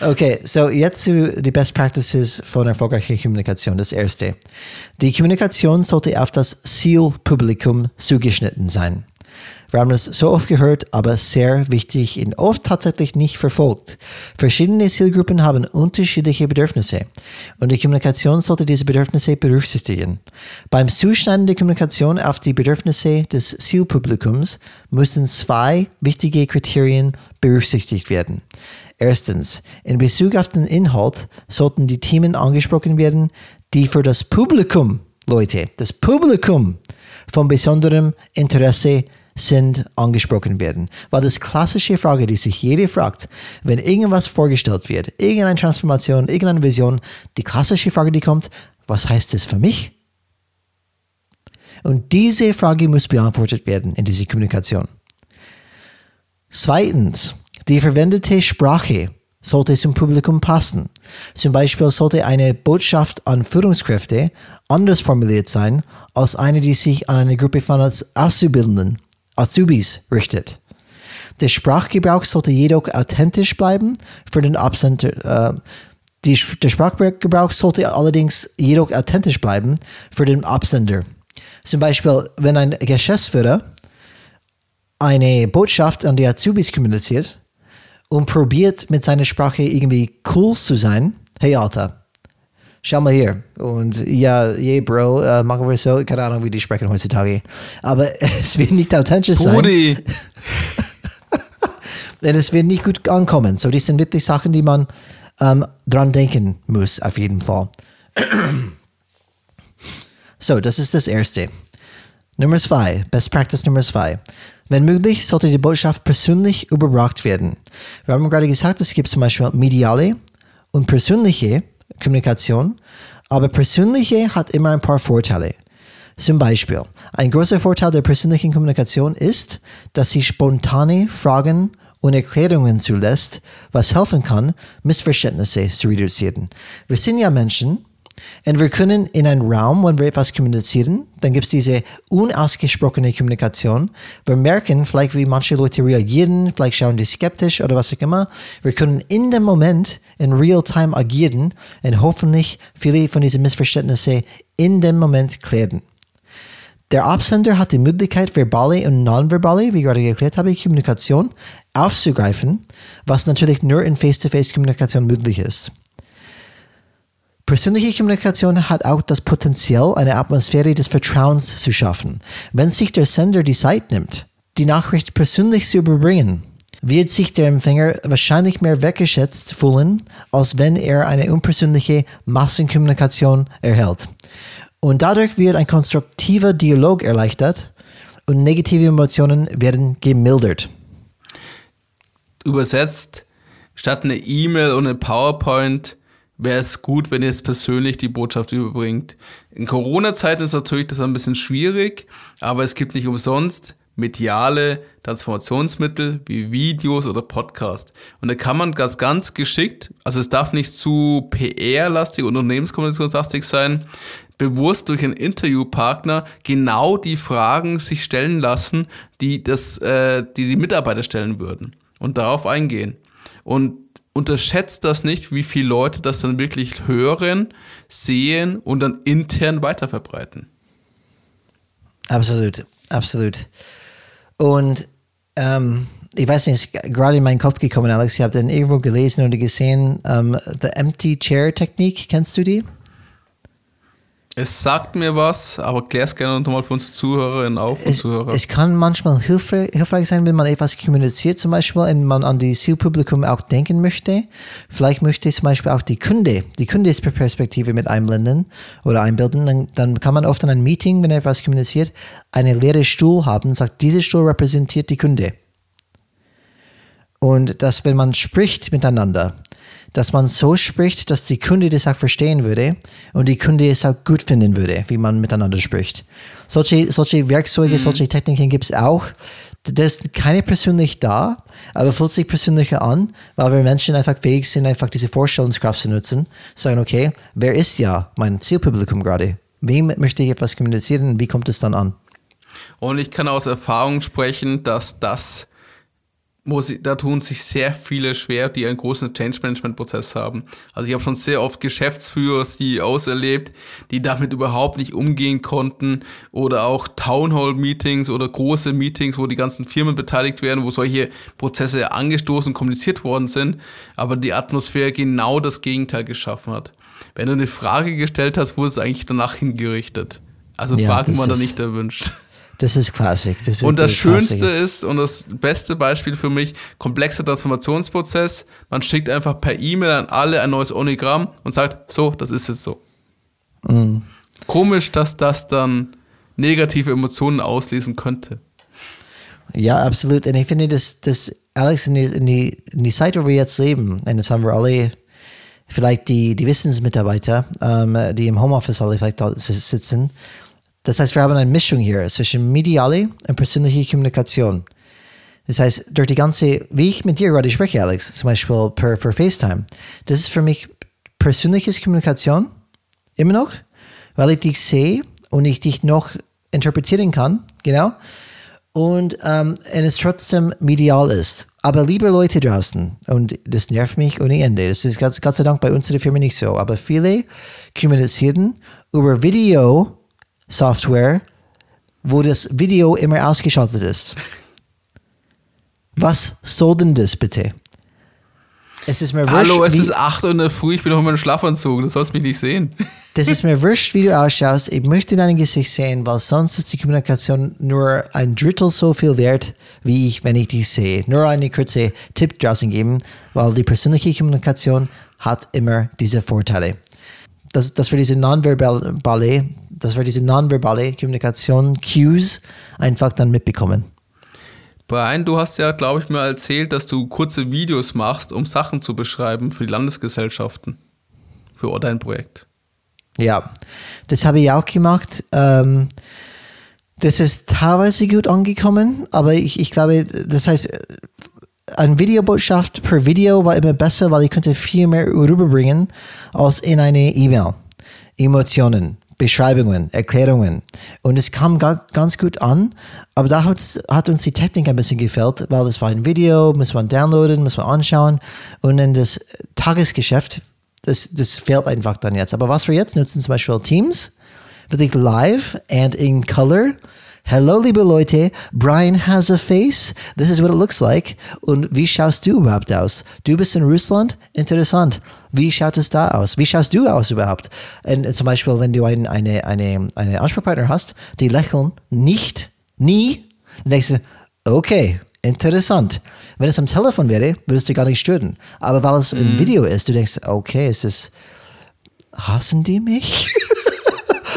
Speaker 1: okay, so jetzt zu die Best Practices von erfolgreicher Kommunikation. Das erste. Die Kommunikation sollte auf das Zielpublikum zugeschnitten sein. Wir haben es so oft gehört, aber sehr wichtig und oft tatsächlich nicht verfolgt. Verschiedene Zielgruppen haben unterschiedliche Bedürfnisse und die Kommunikation sollte diese Bedürfnisse berücksichtigen. Beim Zuschneiden der Kommunikation auf die Bedürfnisse des Zielpublikums müssen zwei wichtige Kriterien berücksichtigt werden. Erstens, in Bezug auf den Inhalt sollten die Themen angesprochen werden, die für das Publikum, Leute, das Publikum von besonderem Interesse sind angesprochen werden. Weil das klassische Frage, die sich jeder fragt, wenn irgendwas vorgestellt wird, irgendeine Transformation, irgendeine Vision, die klassische Frage, die kommt, was heißt das für mich? Und diese Frage muss beantwortet werden in dieser Kommunikation. Zweitens, die verwendete Sprache sollte zum Publikum passen. Zum Beispiel sollte eine Botschaft an Führungskräfte anders formuliert sein als eine, die sich an eine Gruppe von Auszubildenden, Azubis richtet. Der Sprachgebrauch sollte jedoch authentisch bleiben für den Absender. Äh, die, der Sprachgebrauch sollte allerdings jedoch authentisch bleiben für den Absender. Zum Beispiel, wenn ein Geschäftsführer eine Botschaft an die Azubis kommuniziert, und probiert mit seiner Sprache irgendwie cool zu sein. Hey Alter, schau mal hier. Und ja, yeah, Bro, uh, machen wir so. Keine Ahnung, wie die sprechen heutzutage. Aber es wird nicht authentisch sein. Brudi. Und es wird nicht gut ankommen. So, das sind wirklich Sachen, die man ähm, dran denken muss, auf jeden Fall. so, das ist das Erste. Nummer zwei, Best Practice Nummer zwei. Wenn möglich, sollte die Botschaft persönlich überbracht werden. Wir haben gerade gesagt, es gibt zum Beispiel mediale und persönliche Kommunikation, aber persönliche hat immer ein paar Vorteile. Zum Beispiel, ein großer Vorteil der persönlichen Kommunikation ist, dass sie spontane Fragen und Erklärungen zulässt, was helfen kann, Missverständnisse zu reduzieren. Wir sind ja Menschen und wir können in einem Raum, wenn wir etwas kommunizieren, dann gibt es diese unausgesprochene Kommunikation. Wir merken vielleicht, wie manche Leute reagieren, vielleicht schauen die skeptisch oder was auch immer. Wir können in dem Moment in Real-Time agieren und hoffentlich viele von diesen Missverständnissen in dem Moment klären. Der Absender hat die Möglichkeit, verbale und nonverbale, wie ich gerade erklärt habe, Kommunikation aufzugreifen, was natürlich nur in Face-to-Face-Kommunikation möglich ist. Persönliche Kommunikation hat auch das Potenzial, eine Atmosphäre des Vertrauens zu schaffen. Wenn sich der Sender die Zeit nimmt, die Nachricht persönlich zu überbringen, wird sich der Empfänger wahrscheinlich mehr wertgeschätzt fühlen, als wenn er eine unpersönliche Massenkommunikation erhält. Und dadurch wird ein konstruktiver Dialog erleichtert und negative Emotionen werden gemildert.
Speaker 2: Übersetzt, statt eine E-Mail und eine PowerPoint wäre es gut, wenn ihr jetzt persönlich die Botschaft überbringt. In Corona-Zeiten ist natürlich das ein bisschen schwierig, aber es gibt nicht umsonst mediale Transformationsmittel wie Videos oder Podcast. Und da kann man ganz, ganz geschickt, also es darf nicht zu PR-lastig und unternehmenskommunikationslastig sein, bewusst durch einen Interviewpartner genau die Fragen sich stellen lassen, die das, äh, die, die Mitarbeiter stellen würden und darauf eingehen. Und unterschätzt das nicht, wie viele Leute das dann wirklich hören, sehen und dann intern weiterverbreiten.
Speaker 1: Absolut, absolut. Und ähm, ich weiß nicht, gerade in meinen Kopf gekommen, Alex, ich habe den irgendwo gelesen oder gesehen, ähm, The Empty Chair Technik, kennst du die?
Speaker 2: Es sagt mir was, aber klär es gerne nochmal für uns Zuhörerinnen auf
Speaker 1: es, Zuhörer. Es kann manchmal hilfreich, hilfreich sein, wenn man etwas kommuniziert, zum Beispiel, und man an die Zielpublikum auch denken möchte. Vielleicht möchte zum Beispiel auch die Kunde, die Kundesperspektive mit einblenden oder einbilden. Dann, dann kann man oft in einem Meeting, wenn er etwas kommuniziert, einen leeren Stuhl haben und sagt, dieser Stuhl repräsentiert die Kunde. Und dass, wenn man spricht miteinander, dass man so spricht, dass die Kunde das auch verstehen würde und die Kunde es auch gut finden würde, wie man miteinander spricht. Solche, solche Werkzeuge, mhm. solche Techniken gibt es auch. Da ist keine persönlich da, aber fühlt sich persönlicher an, weil wir Menschen einfach fähig sind, einfach diese Vorstellungskraft zu nutzen. Sagen, okay, wer ist ja mein Zielpublikum gerade? Wem möchte ich etwas kommunizieren? Wie kommt es dann an?
Speaker 2: Und ich kann aus Erfahrung sprechen, dass das wo sie, da tun sich sehr viele schwer, die einen großen Change-Management-Prozess haben. Also ich habe schon sehr oft Geschäftsführer, CEOs erlebt, die damit überhaupt nicht umgehen konnten oder auch Townhall-Meetings oder große Meetings, wo die ganzen Firmen beteiligt werden, wo solche Prozesse angestoßen, kommuniziert worden sind, aber die Atmosphäre genau das Gegenteil geschaffen hat. Wenn du eine Frage gestellt hast, wurde es eigentlich danach hingerichtet. Also ja, Fragen waren da nicht erwünscht.
Speaker 1: Das ist Klassik. Das ist
Speaker 2: und das Schönste Klassik. ist, und das beste Beispiel für mich, komplexer Transformationsprozess. Man schickt einfach per E-Mail an alle ein neues Onigramm und sagt, so, das ist jetzt so. Mhm. Komisch, dass das dann negative Emotionen auslesen könnte.
Speaker 1: Ja, absolut. Und ich finde, dass, dass Alex, in die, in, die, in die Zeit, wo wir jetzt leben, und das haben wir alle, vielleicht die, die Wissensmitarbeiter, ähm, die im Homeoffice alle vielleicht sitzen, das heißt, wir haben eine Mischung hier zwischen mediale und persönliche Kommunikation. Das heißt, durch die ganze, wie ich mit dir gerade spreche, Alex, zum Beispiel per, per FaceTime, das ist für mich persönliche Kommunikation, immer noch, weil ich dich sehe und ich dich noch interpretieren kann, genau, und ähm, es trotzdem medial ist. Aber liebe Leute draußen, und das nervt mich ohne Ende, das ist Gott, sei Dank bei unserer Firma nicht so, aber viele kommunizieren über Video Software, wo das Video immer ausgeschaltet ist. Was soll denn das bitte?
Speaker 2: Es ist mir wurscht. Hallo, es ist 8 Uhr in der Früh, ich bin noch in meinem Schlafanzug, du sollst mich nicht sehen.
Speaker 1: Das ist mir wurscht, wie du ausschaust. Ich möchte dein Gesicht sehen, weil sonst ist die Kommunikation nur ein Drittel so viel wert, wie ich, wenn ich dich sehe. Nur eine kurze Tipp draußen geben, weil die persönliche Kommunikation hat immer diese Vorteile. Das, das für diese nonverbale dass wir diese nonverbale Kommunikation, Cues, einfach dann mitbekommen.
Speaker 2: Brian, du hast ja, glaube ich, mir erzählt, dass du kurze Videos machst, um Sachen zu beschreiben für die Landesgesellschaften, für dein Projekt.
Speaker 1: Ja, das habe ich auch gemacht. Ähm, das ist teilweise gut angekommen, aber ich, ich glaube, das heißt, eine Videobotschaft per Video war immer besser, weil ich könnte viel mehr rüberbringen als in eine E-Mail. Emotionen. Beschreibungen, Erklärungen. Und es kam ganz gut an, aber da hat, uns die Technik ein bisschen gefällt, weil es war ein Video, muss man downloaden, muss man anschauen. Und in das Tagesgeschäft, das, das fehlt einfach dann jetzt. Aber was wir jetzt nutzen, zum Beispiel Teams, wirklich live and in color Hello, liebe Leute, Brian has a face. This is what it looks like. Und wie schaust du überhaupt aus? Du bist in Russland? Interessant. Wie schaut es da aus? Wie schaust du aus überhaupt? Und zum Beispiel, wenn du ein, eine, eine, eine Ansprechpartner hast, die lächeln nicht, nie, dann denkst du, okay, interessant. Wenn es am Telefon wäre, würdest du gar nicht stören. Aber weil es mhm. ein Video ist, du denkst, okay, ist es, hassen die mich?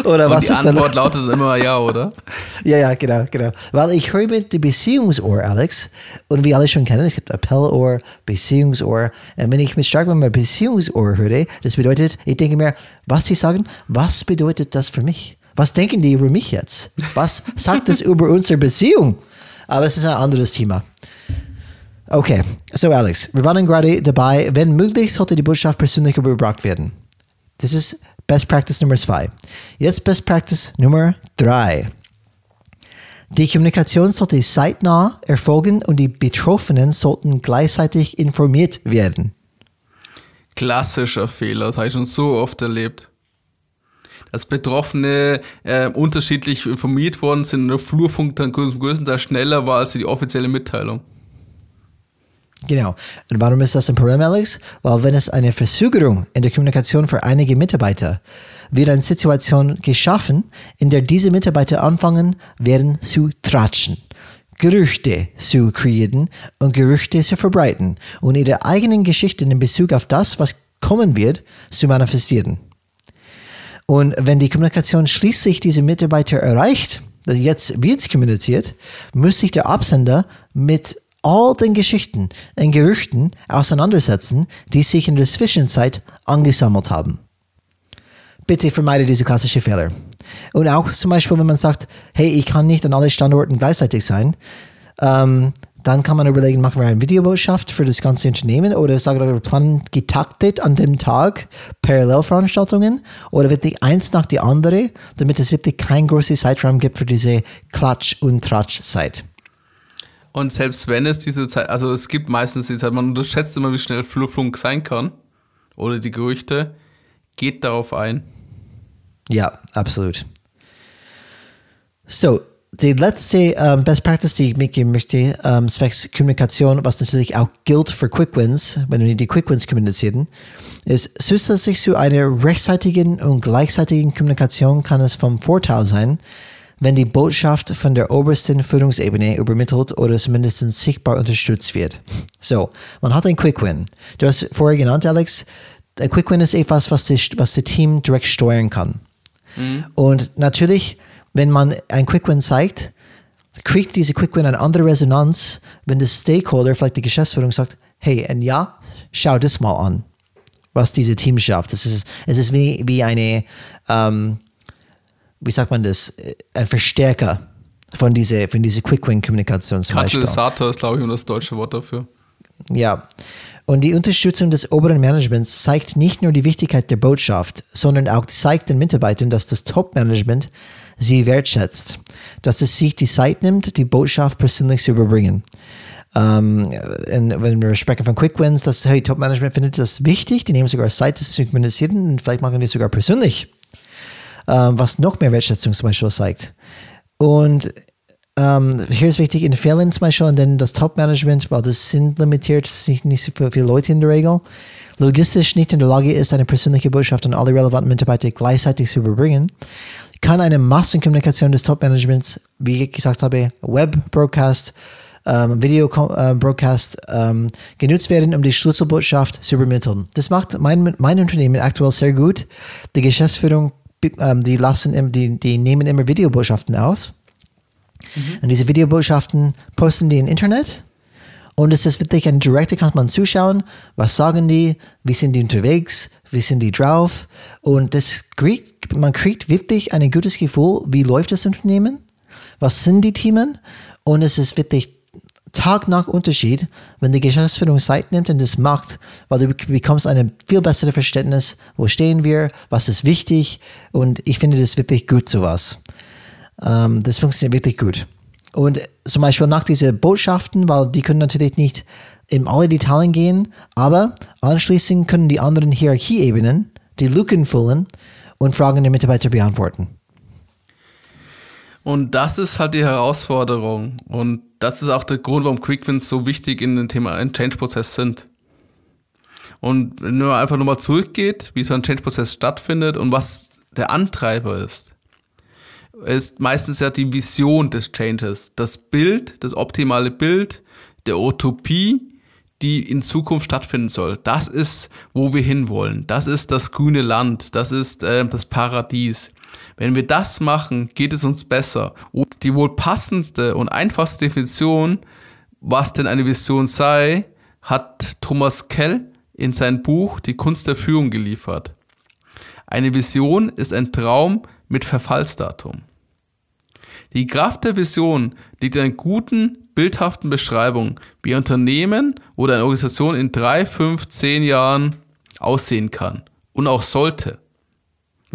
Speaker 2: oder Und was die ist Antwort dann? lautet immer ja, oder?
Speaker 1: ja, ja, genau, genau. Weil ich höre mit dem Beziehungsohr, Alex, und wie alle schon kennen, es gibt Appellohr, Beziehungsohr. Und wenn ich mit stark mit meinem Beziehungsohr höre, das bedeutet, ich denke mir, was sie sagen, was bedeutet das für mich? Was denken die über mich jetzt? Was sagt das über unsere Beziehung? Aber es ist ein anderes Thema. Okay, so Alex, wir waren gerade dabei, wenn möglich, sollte die Botschaft persönlich überbracht werden. Das ist Best Practice Nummer zwei. Jetzt Best Practice Nummer drei. Die Kommunikation sollte zeitnah erfolgen und die Betroffenen sollten gleichzeitig informiert werden.
Speaker 2: Klassischer Fehler, das habe ich schon so oft erlebt. Dass Betroffene äh, unterschiedlich informiert worden sind und der Flurfunk dann größtenteils schneller war als die offizielle Mitteilung.
Speaker 1: Genau. Und warum ist das ein Problem, Alex? Weil wenn es eine Verzögerung in der Kommunikation für einige Mitarbeiter wird eine Situation geschaffen, in der diese Mitarbeiter anfangen werden zu tratschen. Gerüchte zu kreieren und Gerüchte zu verbreiten und ihre eigenen Geschichten in Bezug auf das, was kommen wird, zu manifestieren. Und wenn die Kommunikation schließlich diese Mitarbeiter erreicht, jetzt wird es kommuniziert, muss sich der Absender mit all den Geschichten und Gerüchten auseinandersetzen, die sich in der Zwischenzeit angesammelt haben. Bitte vermeide diese klassischen Fehler. Und auch zum Beispiel, wenn man sagt, hey, ich kann nicht an allen Standorten gleichzeitig sein, ähm, dann kann man überlegen, machen wir eine Videobotschaft für das ganze Unternehmen oder sagen wir, wir planen getaktet an dem Tag Parallelveranstaltungen oder wirklich eins nach die andere, damit es wirklich kein großer Zeitraum gibt für diese Klatsch- und Tratsch-Zeit.
Speaker 2: Und selbst wenn es diese Zeit, also es gibt meistens die Zeit, man unterschätzt immer, wie schnell Flurfunk sein kann. Oder die Gerüchte. Geht darauf ein.
Speaker 1: Ja, absolut. So, die letzte um, Best Practice, die ich mitgeben möchte, um, zwecks Kommunikation, was natürlich auch gilt für Quick Wins, wenn wir die Quick Wins kommunizieren, ist zusätzlich zu einer rechtzeitigen und gleichzeitigen Kommunikation kann es vom Vorteil sein, wenn die Botschaft von der obersten Führungsebene übermittelt oder zumindest sichtbar unterstützt wird. So, man hat ein Quick Win. Du hast vorher genannt, Alex, ein Quick Win ist etwas, was, die, was das Team direkt steuern kann. Mhm. Und natürlich, wenn man ein Quick Win zeigt, kriegt diese Quick Win eine andere Resonanz, wenn der Stakeholder, vielleicht die Geschäftsführung, sagt, hey, und ja, schau das mal an, was diese Team schafft. Es ist, es ist wie, wie eine, ähm, wie sagt man das, ein Verstärker von dieser, von dieser Quick-Win-Kommunikation
Speaker 2: zum Katalysator ist, glaube ich, das deutsche Wort dafür.
Speaker 1: Ja. Und die Unterstützung des oberen Managements zeigt nicht nur die Wichtigkeit der Botschaft, sondern auch zeigt den Mitarbeitern, dass das Top-Management sie wertschätzt, dass es sich die Zeit nimmt, die Botschaft persönlich zu überbringen. Ähm, wenn wir sprechen von Quick Wins, das hey, Top-Management findet das wichtig, die nehmen sogar Zeit, das zu kommunizieren und vielleicht machen die sogar persönlich was noch mehr Wertschätzung zum Beispiel zeigt. Und ähm, hier ist wichtig, in Fällen zum Beispiel, denn das Top-Management, weil das sind limitiert, nicht, nicht so viele Leute in der Regel, logistisch nicht in der Lage ist, eine persönliche Botschaft an alle relevanten Mitarbeiter gleichzeitig zu überbringen, kann eine Massenkommunikation des Top-Managements, wie ich gesagt habe, Web-Broadcast, ähm, Video-Broadcast ähm, genutzt werden, um die Schlüsselbotschaft zu übermitteln. Das macht mein, mein Unternehmen aktuell sehr gut. Die Geschäftsführung ähm, die lassen, die, die nehmen immer Videobotschaften auf. Mhm. Und diese Videobotschaften posten die im Internet. Und es ist wirklich ein direkter, kann man zuschauen, was sagen die, wie sind die unterwegs, wie sind die drauf. Und das kriegt, man kriegt wirklich ein gutes Gefühl, wie läuft das Unternehmen, was sind die Themen. Und es ist wirklich Tag nach Unterschied, wenn die Geschäftsführung Zeit nimmt und das macht, weil du bekommst ein viel besseres Verständnis, wo stehen wir, was ist wichtig und ich finde das wirklich gut sowas. Ähm, das funktioniert wirklich gut. Und zum Beispiel nach diesen Botschaften, weil die können natürlich nicht in alle Details gehen, aber anschließend können die anderen Hierarchieebenen die Lücken füllen und Fragen der Mitarbeiter beantworten.
Speaker 2: Und das ist halt die Herausforderung. Und das ist auch der Grund, warum Quickwins so wichtig in dem Thema Change-Prozess sind. Und wenn man einfach nochmal zurückgeht, wie so ein Change-Prozess stattfindet und was der Antreiber ist, ist meistens ja die Vision des Changes. Das Bild, das optimale Bild der Utopie, die in Zukunft stattfinden soll. Das ist, wo wir hinwollen. Das ist das grüne Land. Das ist äh, das Paradies. Wenn wir das machen, geht es uns besser. Und die wohl passendste und einfachste Definition, was denn eine Vision sei, hat Thomas Kell in seinem Buch Die Kunst der Führung geliefert. Eine Vision ist ein Traum mit Verfallsdatum. Die Kraft der Vision liegt in einer guten, bildhaften Beschreibung, wie ein Unternehmen oder eine Organisation in drei, fünf, zehn Jahren aussehen kann und auch sollte.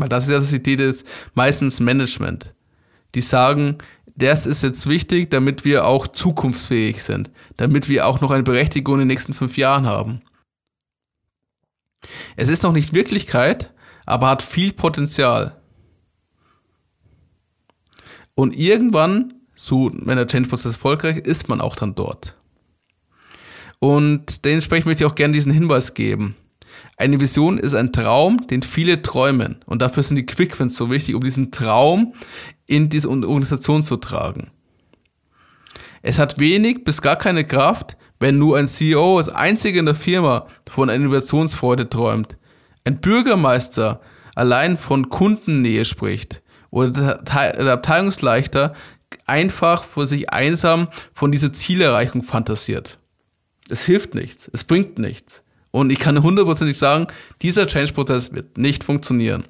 Speaker 2: Weil das ist ja die Idee des meistens Management. Die sagen, das ist jetzt wichtig, damit wir auch zukunftsfähig sind, damit wir auch noch eine Berechtigung in den nächsten fünf Jahren haben. Es ist noch nicht Wirklichkeit, aber hat viel Potenzial. Und irgendwann, so wenn der Change-Prozess erfolgreich ist, ist man auch dann dort. Und dementsprechend möchte ich auch gerne diesen Hinweis geben. Eine Vision ist ein Traum, den viele träumen. Und dafür sind die Quickwins so wichtig, um diesen Traum in diese Organisation zu tragen. Es hat wenig bis gar keine Kraft, wenn nur ein CEO als einziger in der Firma von einer Innovationsfreude träumt. Ein Bürgermeister allein von Kundennähe spricht. Oder der Abteilungsleiter einfach vor sich einsam von dieser Zielerreichung fantasiert. Es hilft nichts. Es bringt nichts. Und ich kann hundertprozentig sagen, dieser Change-Prozess wird nicht funktionieren.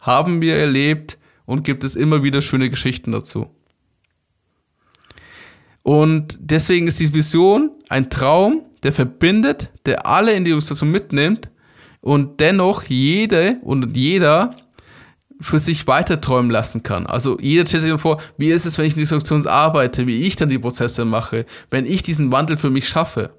Speaker 2: Haben wir erlebt und gibt es immer wieder schöne Geschichten dazu. Und deswegen ist die Vision ein Traum, der verbindet, der alle in die Illustration mitnimmt und dennoch jede und jeder für sich weiter träumen lassen kann. Also jeder stellt sich dann vor, wie ist es, wenn ich in dieser Funktion arbeite, wie ich dann die Prozesse mache, wenn ich diesen Wandel für mich schaffe.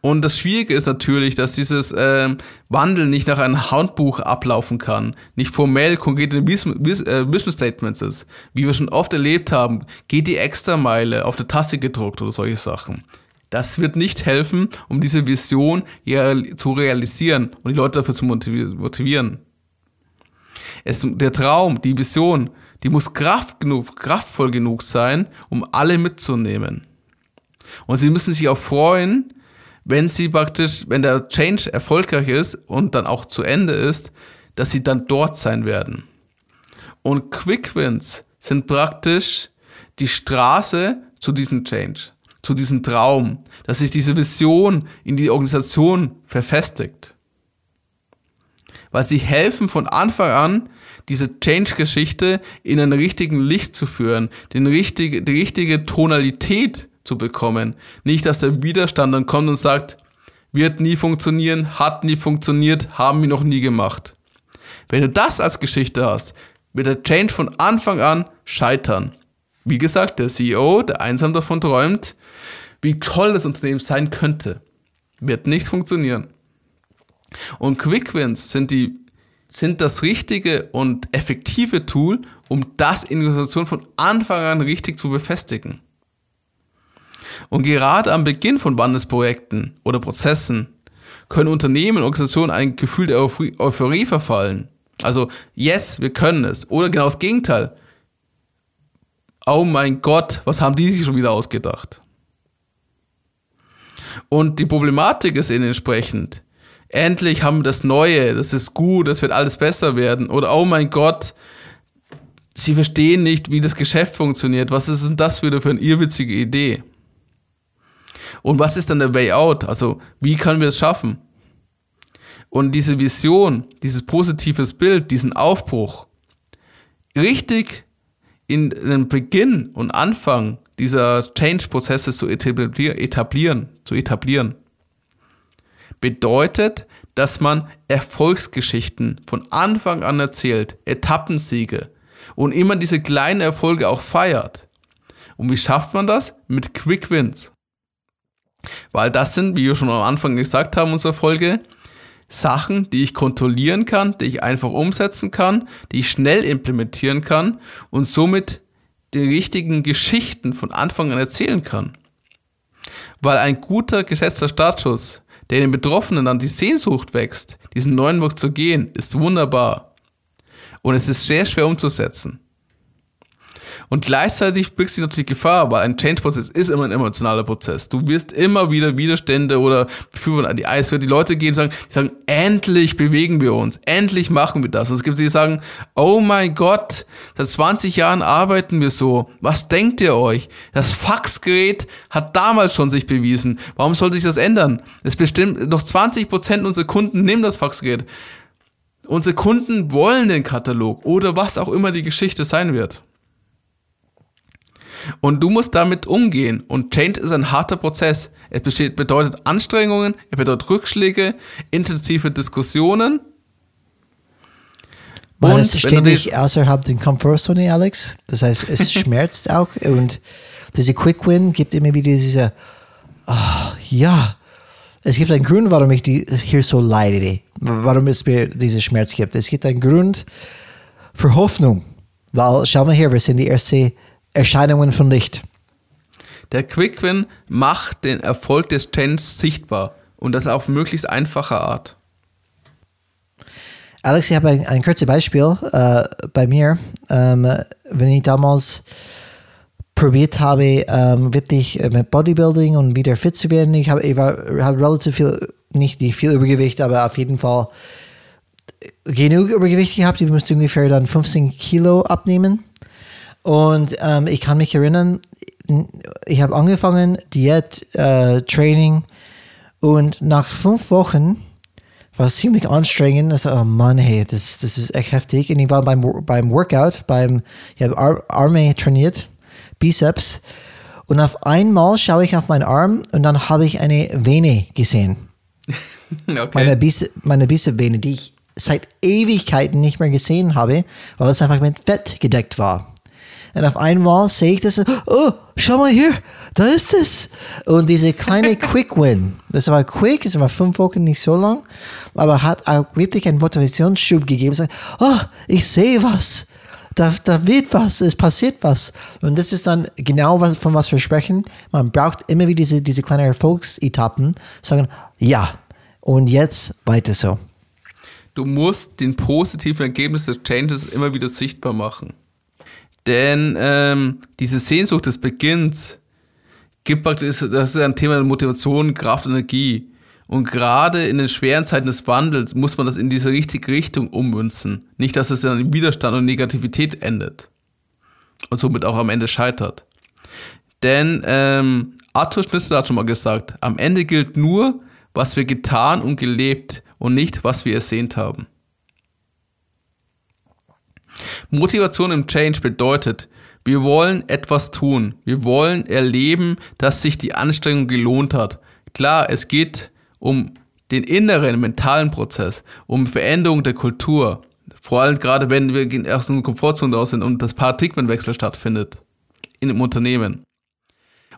Speaker 2: Und das Schwierige ist natürlich, dass dieses ähm, Wandel nicht nach einem Handbuch ablaufen kann, nicht formell konkrete Vision äh, Statements ist. Wie wir schon oft erlebt haben, geht die Extrameile auf der Tasse gedruckt oder solche Sachen. Das wird nicht helfen, um diese Vision zu realisieren und die Leute dafür zu motivieren. Es, der Traum, die Vision, die muss kraft genug, kraftvoll genug sein, um alle mitzunehmen. Und sie müssen sich auch freuen, wenn sie praktisch, wenn der Change erfolgreich ist und dann auch zu Ende ist, dass sie dann dort sein werden. Und Quick Wins sind praktisch die Straße zu diesem Change, zu diesem Traum, dass sich diese Vision in die Organisation verfestigt weil sie helfen von Anfang an, diese Change-Geschichte in ein richtigen Licht zu führen, den richtige, die richtige Tonalität zu bekommen. Nicht, dass der Widerstand dann kommt und sagt, wird nie funktionieren, hat nie funktioniert, haben wir noch nie gemacht. Wenn du das als Geschichte hast, wird der Change von Anfang an scheitern. Wie gesagt, der CEO, der einsam davon träumt, wie toll das Unternehmen sein könnte, wird nicht funktionieren. Und Quick Wins sind die sind das richtige und effektive Tool, um das in der Organisation von Anfang an richtig zu befestigen. Und gerade am Beginn von Wandelsprojekten oder Prozessen können Unternehmen und Organisationen ein Gefühl der Euphorie verfallen. Also, yes, wir können es. Oder genau das Gegenteil. Oh mein Gott, was haben die sich schon wieder ausgedacht? Und die Problematik ist ihnen entsprechend, endlich haben wir das Neue, das ist gut, das wird alles besser werden. Oder oh mein Gott, sie verstehen nicht, wie das Geschäft funktioniert. Was ist denn das wieder für eine irrwitzige Idee? Und was ist dann der Way out? Also, wie können wir es schaffen? Und diese Vision, dieses positives Bild, diesen Aufbruch, richtig in den Beginn und Anfang dieser Change-Prozesse zu etablieren, zu etablieren bedeutet, dass man Erfolgsgeschichten von Anfang an erzählt, Etappensiege und immer diese kleinen Erfolge auch feiert. Und wie schafft man das? Mit Quick Wins. Weil das sind, wie wir schon am Anfang gesagt haben, unserer Folge, Sachen, die ich kontrollieren kann, die ich einfach umsetzen kann, die ich schnell implementieren kann und somit die richtigen Geschichten von Anfang an erzählen kann. Weil ein guter gesetzter Startschuss der den Betroffenen dann die Sehnsucht wächst, diesen neuen Weg zu gehen, ist wunderbar. Und es ist sehr schwer umzusetzen. Und gleichzeitig birgt sich natürlich Gefahr, weil ein Change-Prozess ist immer ein emotionaler Prozess. Du wirst immer wieder Widerstände oder Befürworter an die Eis. Die Leute gehen und sagen, die sagen, endlich bewegen wir uns, endlich machen wir das. Und es gibt die, die sagen, oh mein Gott, seit 20 Jahren arbeiten wir so. Was denkt ihr euch? Das Faxgerät hat damals schon sich bewiesen. Warum soll sich das ändern? Es bestimmt noch 20 Prozent unserer Kunden nehmen das Faxgerät. Unsere Kunden wollen den Katalog oder was auch immer die Geschichte sein wird. Und du musst damit umgehen. Und Change ist ein harter Prozess. Es besteht, bedeutet Anstrengungen, es bedeutet Rückschläge, intensive Diskussionen.
Speaker 1: Man ist ständig außerhalb der Komfortzone, Alex. Das heißt, es schmerzt auch. Und diese Quick Win gibt immer wieder diese, oh, ja, es gibt einen Grund, warum ich die hier so leide, warum es mir diesen Schmerz gibt. Es gibt einen Grund für Hoffnung. Weil, schau mal hier, wir sind die erste Erscheinungen von Licht.
Speaker 2: Der Quick Win macht den Erfolg des Change sichtbar und das auf möglichst einfache Art.
Speaker 1: Alex, ich habe ein, ein kurzes Beispiel äh, bei mir. Ähm, wenn ich damals probiert habe, ähm, wirklich mit Bodybuilding und wieder fit zu werden, ich habe ich war, hab relativ viel, nicht, nicht viel Übergewicht, aber auf jeden Fall genug Übergewicht gehabt. Ich musste ungefähr dann 15 Kilo abnehmen. Und ähm, ich kann mich erinnern, ich habe angefangen, Diät, äh, Training und nach fünf Wochen war es ziemlich anstrengend. Also, oh Mann, hey, das, das ist echt heftig. Und ich war beim, beim Workout, beim, ich habe Ar Arme trainiert, Bizeps. Und auf einmal schaue ich auf meinen Arm und dann habe ich eine Vene gesehen. okay. Meine, Bice meine Bizepsvene, die ich seit Ewigkeiten nicht mehr gesehen habe, weil es einfach mit Fett gedeckt war. Und auf einmal sehe ich das, oh, schau mal hier, da ist es. Und diese kleine Quick Win, das war quick, es war fünf Wochen nicht so lang, aber hat auch wirklich einen Motivationsschub gegeben. So, oh, ich sehe was. Da, da wird was, es passiert was. Und das ist dann genau, was, von was wir sprechen. Man braucht immer wieder diese, diese kleinen Erfolgsetappen, sagen, ja, und jetzt weiter so.
Speaker 2: Du musst den positiven Ergebnis des Changes immer wieder sichtbar machen. Denn ähm, diese Sehnsucht des Beginns gibt praktisch, das ist ein Thema der Motivation, Kraft, Energie. Und gerade in den schweren Zeiten des Wandels muss man das in diese richtige Richtung ummünzen. Nicht, dass es dann in Widerstand und Negativität endet. Und somit auch am Ende scheitert. Denn ähm, Arthur Schnitzel hat schon mal gesagt, am Ende gilt nur, was wir getan und gelebt und nicht, was wir ersehnt haben. Motivation im Change bedeutet, wir wollen etwas tun. Wir wollen erleben, dass sich die Anstrengung gelohnt hat. Klar, es geht um den inneren, mentalen Prozess, um Veränderung der Kultur. Vor allem gerade, wenn wir aus unserer Komfortzone raus sind und das Paradigmenwechsel stattfindet in dem Unternehmen.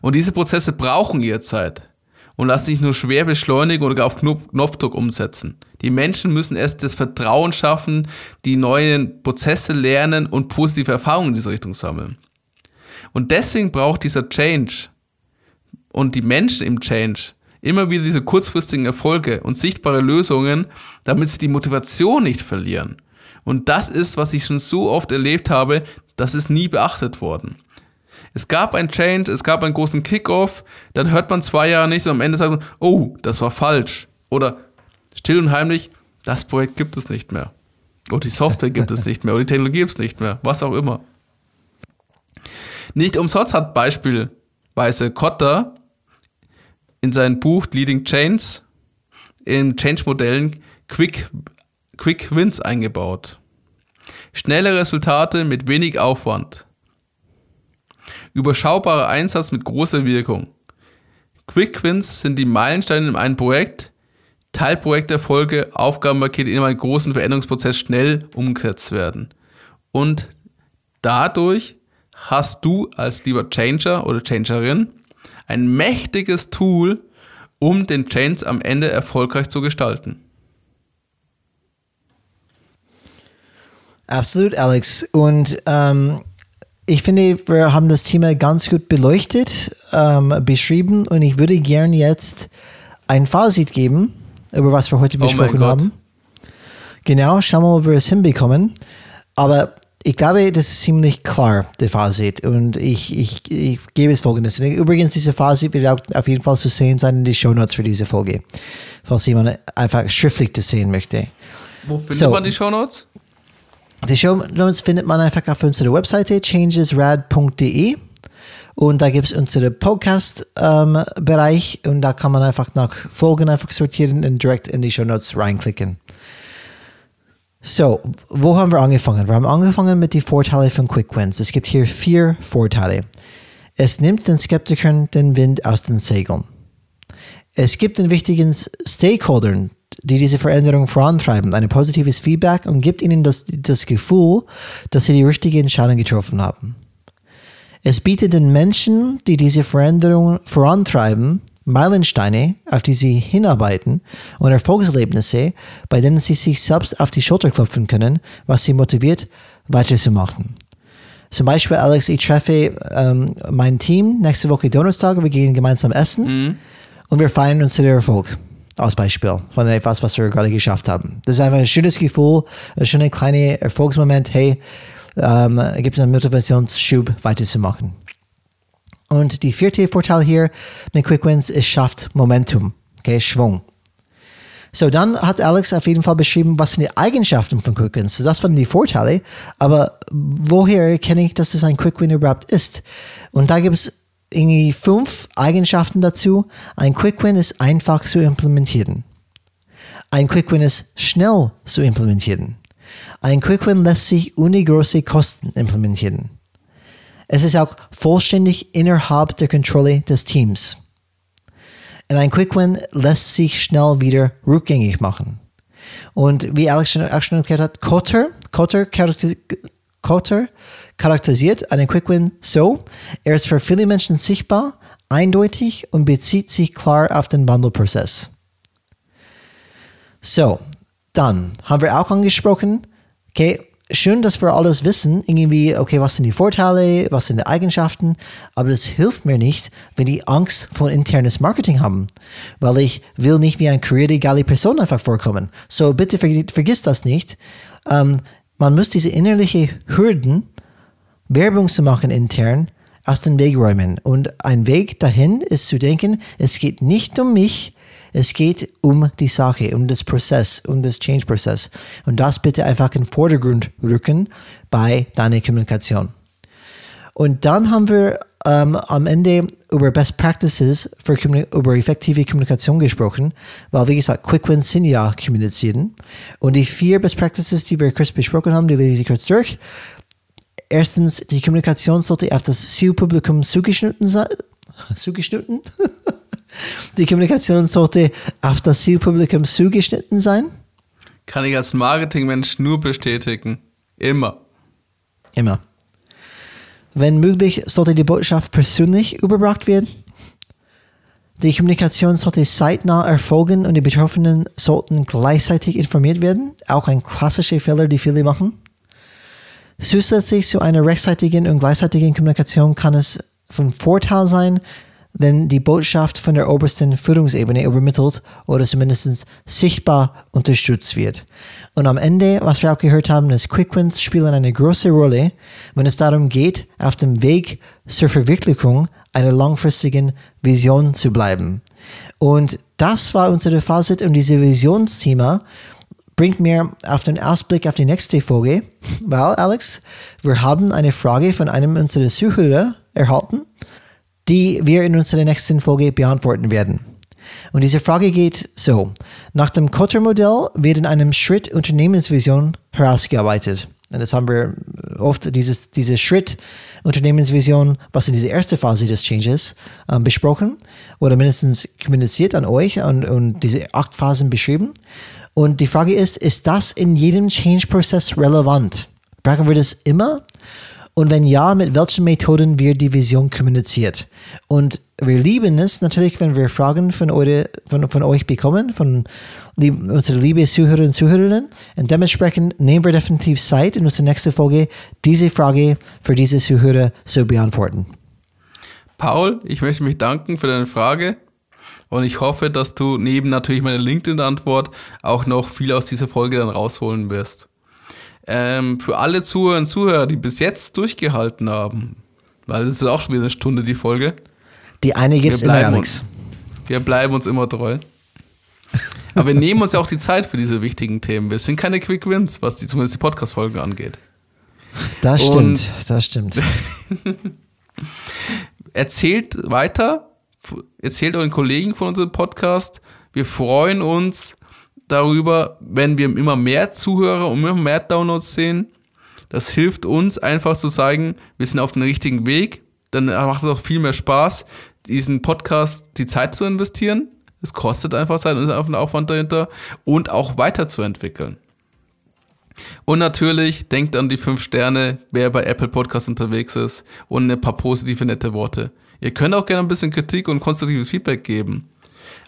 Speaker 2: Und diese Prozesse brauchen ihre Zeit und lassen sich nur schwer beschleunigen oder gar auf Knopfdruck umsetzen. Die Menschen müssen erst das Vertrauen schaffen, die neuen Prozesse lernen und positive Erfahrungen in diese Richtung sammeln. Und deswegen braucht dieser Change und die Menschen im Change immer wieder diese kurzfristigen Erfolge und sichtbare Lösungen, damit sie die Motivation nicht verlieren. Und das ist, was ich schon so oft erlebt habe, das ist nie beachtet worden. Es gab ein Change, es gab einen großen Kickoff, dann hört man zwei Jahre nichts und am Ende sagt man, oh, das war falsch. Oder still und heimlich, das Projekt gibt es nicht mehr. Oder die Software gibt es nicht mehr, oder die Technologie gibt es nicht mehr, was auch immer. Nicht umsonst hat beispielsweise Kotter in seinem Buch Leading Chains in Change-Modellen Quick, Quick Wins eingebaut. Schnelle Resultate mit wenig Aufwand. Überschaubarer Einsatz mit großer Wirkung. Quick Wins sind die Meilensteine in einem Projekt, Teilprojekterfolge, Aufgabenpakete in einem großen Veränderungsprozess schnell umgesetzt werden. Und dadurch hast du als lieber Changer oder Changerin ein mächtiges Tool, um den Change am Ende erfolgreich zu gestalten.
Speaker 1: Absolut, Alex. Und ähm, ich finde, wir haben das Thema ganz gut beleuchtet, ähm, beschrieben und ich würde gern jetzt ein Fazit geben, über was wir heute oh besprochen haben. Genau, schauen wir mal, ob wir es hinbekommen. Aber ich glaube, das ist ziemlich klar, der Fazit. Und ich, ich, ich gebe es folgendes. Übrigens, diese Fazit wird auch auf jeden Fall zu sehen sein in die Show Notes für diese Folge. Falls jemand einfach schriftlich das sehen möchte.
Speaker 2: Wo findet so, man die Show Notes?
Speaker 1: Die Show Notes findet man einfach auf unserer Webseite changesrad.de und da gibt es unseren Podcast-Bereich ähm, und da kann man einfach nach Folgen einfach sortieren und direkt in die Show Notes reinklicken. So, wo haben wir angefangen? Wir haben angefangen mit den Vorteilen von Quick Wins. Es gibt hier vier Vorteile. Es nimmt den Skeptikern den Wind aus den Segeln. Es gibt den wichtigen Stakeholdern die diese Veränderung vorantreiben, ein positives Feedback und gibt ihnen das, das Gefühl, dass sie die richtige Entscheidung getroffen haben. Es bietet den Menschen, die diese Veränderung vorantreiben, Meilensteine, auf die sie hinarbeiten und Erfolgserlebnisse, bei denen sie sich selbst auf die Schulter klopfen können, was sie motiviert, weiterzumachen. Zum Beispiel, Alex, ich treffe ähm, mein Team nächste Woche Donnerstag, wir gehen gemeinsam essen mhm. und wir feiern unseren Erfolg als Beispiel von etwas, was wir gerade geschafft haben. Das ist einfach ein schönes Gefühl, ein schöner kleiner Erfolgsmoment. Hey, ähm, gibt es einen Motivationsschub weiterzumachen. Und die vierte Vorteil hier mit Quick Wins, es schafft Momentum, okay, Schwung. So, dann hat Alex auf jeden Fall beschrieben, was sind die Eigenschaften von Quick Wins. Das waren die Vorteile. Aber woher erkenne ich, dass es ein Quick Win überhaupt ist? Und da gibt es irgendwie fünf Eigenschaften dazu. Ein Quick Win ist einfach zu implementieren. Ein Quick Win ist schnell zu implementieren. Ein Quick Win lässt sich ohne große Kosten implementieren. Es ist auch vollständig innerhalb der Kontrolle des Teams. Und ein Quick Win lässt sich schnell wieder rückgängig machen. Und wie Alex schon, auch schon erklärt hat, Kotter, Kotter, Kotter charakterisiert einen Quick Win so, er ist für viele Menschen sichtbar, eindeutig und bezieht sich klar auf den Wandelprozess. So, dann haben wir auch angesprochen, okay, schön, dass wir alles wissen, irgendwie, okay, was sind die Vorteile, was sind die Eigenschaften, aber das hilft mir nicht, wenn die Angst vor internes Marketing haben, weil ich will nicht wie ein career Person einfach vorkommen. So bitte vergiss das nicht. Ähm, man muss diese innerliche Hürden, Werbung zu machen intern, aus dem Weg räumen. Und ein Weg dahin ist zu denken, es geht nicht um mich, es geht um die Sache, um das Prozess, um das Change-Prozess. Und das bitte einfach in den Vordergrund rücken bei deiner Kommunikation. Und dann haben wir ähm, am Ende über Best Practices für über effektive Kommunikation gesprochen, weil wie gesagt, Quick Wins sind ja kommunizieren. Und die vier Best Practices, die wir kurz besprochen haben, die lese ich kurz durch. Erstens, die Kommunikation sollte auf das Zielpublikum zugeschnitten sein. Zugeschnitten? Die Kommunikation sollte auf das Zielpublikum zugeschnitten sein.
Speaker 2: Kann ich als Marketingmensch nur bestätigen. Immer.
Speaker 1: Immer. Wenn möglich, sollte die Botschaft persönlich überbracht werden. Die Kommunikation sollte zeitnah erfolgen und die Betroffenen sollten gleichzeitig informiert werden. Auch ein klassischer Fehler, die viele machen. Zusätzlich zu einer rechtzeitigen und gleichzeitigen Kommunikation kann es von Vorteil sein, wenn die Botschaft von der obersten Führungsebene übermittelt oder zumindest sichtbar unterstützt wird. Und am Ende, was wir auch gehört haben, ist Quick Wins spielen eine große Rolle, wenn es darum geht, auf dem Weg zur Verwirklichung einer langfristigen Vision zu bleiben. Und das war unsere Fazit und dieses Visionsthema bringt mir auf den Ausblick auf die nächste Folge, weil Alex, wir haben eine Frage von einem unserer Zuhörer erhalten die wir in unserer nächsten Folge beantworten werden. Und diese Frage geht so. Nach dem Kotter-Modell wird in einem Schritt Unternehmensvision herausgearbeitet. Und das haben wir oft, dieses, diese Schritt Unternehmensvision, was in dieser ersten Phase des Changes äh, besprochen oder mindestens kommuniziert an euch und, und diese acht Phasen beschrieben. Und die Frage ist, ist das in jedem Change-Prozess relevant? Brauchen wir das immer? Und wenn ja, mit welchen Methoden wird die Vision kommuniziert? Und wir lieben es natürlich, wenn wir Fragen von, eure, von, von euch bekommen, von lieb, unsere liebe Zuhörer und Zuhörerinnen. Und dementsprechend nehmen wir definitiv Zeit in unserer nächsten Folge, diese Frage für diese Zuhörer zu beantworten.
Speaker 2: Paul, ich möchte mich danken für deine Frage. Und ich hoffe, dass du neben natürlich meiner LinkedIn-Antwort auch noch viel aus dieser Folge dann rausholen wirst ähm, für alle Zuhörer und Zuhörer, die bis jetzt durchgehalten haben, weil es ist auch schon wieder eine Stunde die Folge.
Speaker 1: Die eine gibt es immer, Alex.
Speaker 2: Uns, wir bleiben uns immer treu. Aber wir nehmen uns ja auch die Zeit für diese wichtigen Themen. Wir sind keine Quick Wins, was die, zumindest die Podcast-Folgen angeht.
Speaker 1: Das stimmt, und das stimmt.
Speaker 2: erzählt weiter, erzählt euren Kollegen von unserem Podcast. Wir freuen uns, darüber, wenn wir immer mehr Zuhörer und immer mehr Downloads sehen. Das hilft uns einfach zu zeigen, wir sind auf dem richtigen Weg. Dann macht es auch viel mehr Spaß, diesen Podcast die Zeit zu investieren. Es kostet einfach Zeit und ist einfach ein Aufwand dahinter und auch weiterzuentwickeln. Und natürlich denkt an die fünf Sterne, wer bei Apple Podcast unterwegs ist und ein paar positive, nette Worte. Ihr könnt auch gerne ein bisschen Kritik und konstruktives Feedback geben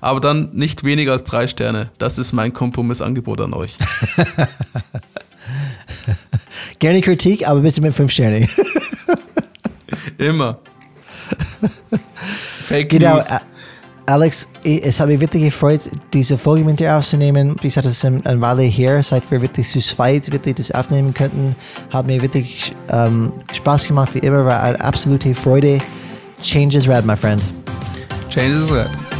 Speaker 2: aber dann nicht weniger als drei Sterne. Das ist mein Kompromissangebot an euch.
Speaker 1: Gerne Kritik, aber bitte mit fünf Sternen.
Speaker 2: Immer.
Speaker 1: Fake genau, News. Alex, es hat mich wirklich gefreut, diese Folge mit dir aufzunehmen. Ich hatte es eine Weile her, seit wir wirklich zu zweit wirklich das aufnehmen könnten. Hat mir wirklich ähm, Spaß gemacht, wie immer, war eine absolute Freude. Change is red, my friend.
Speaker 2: Change is red.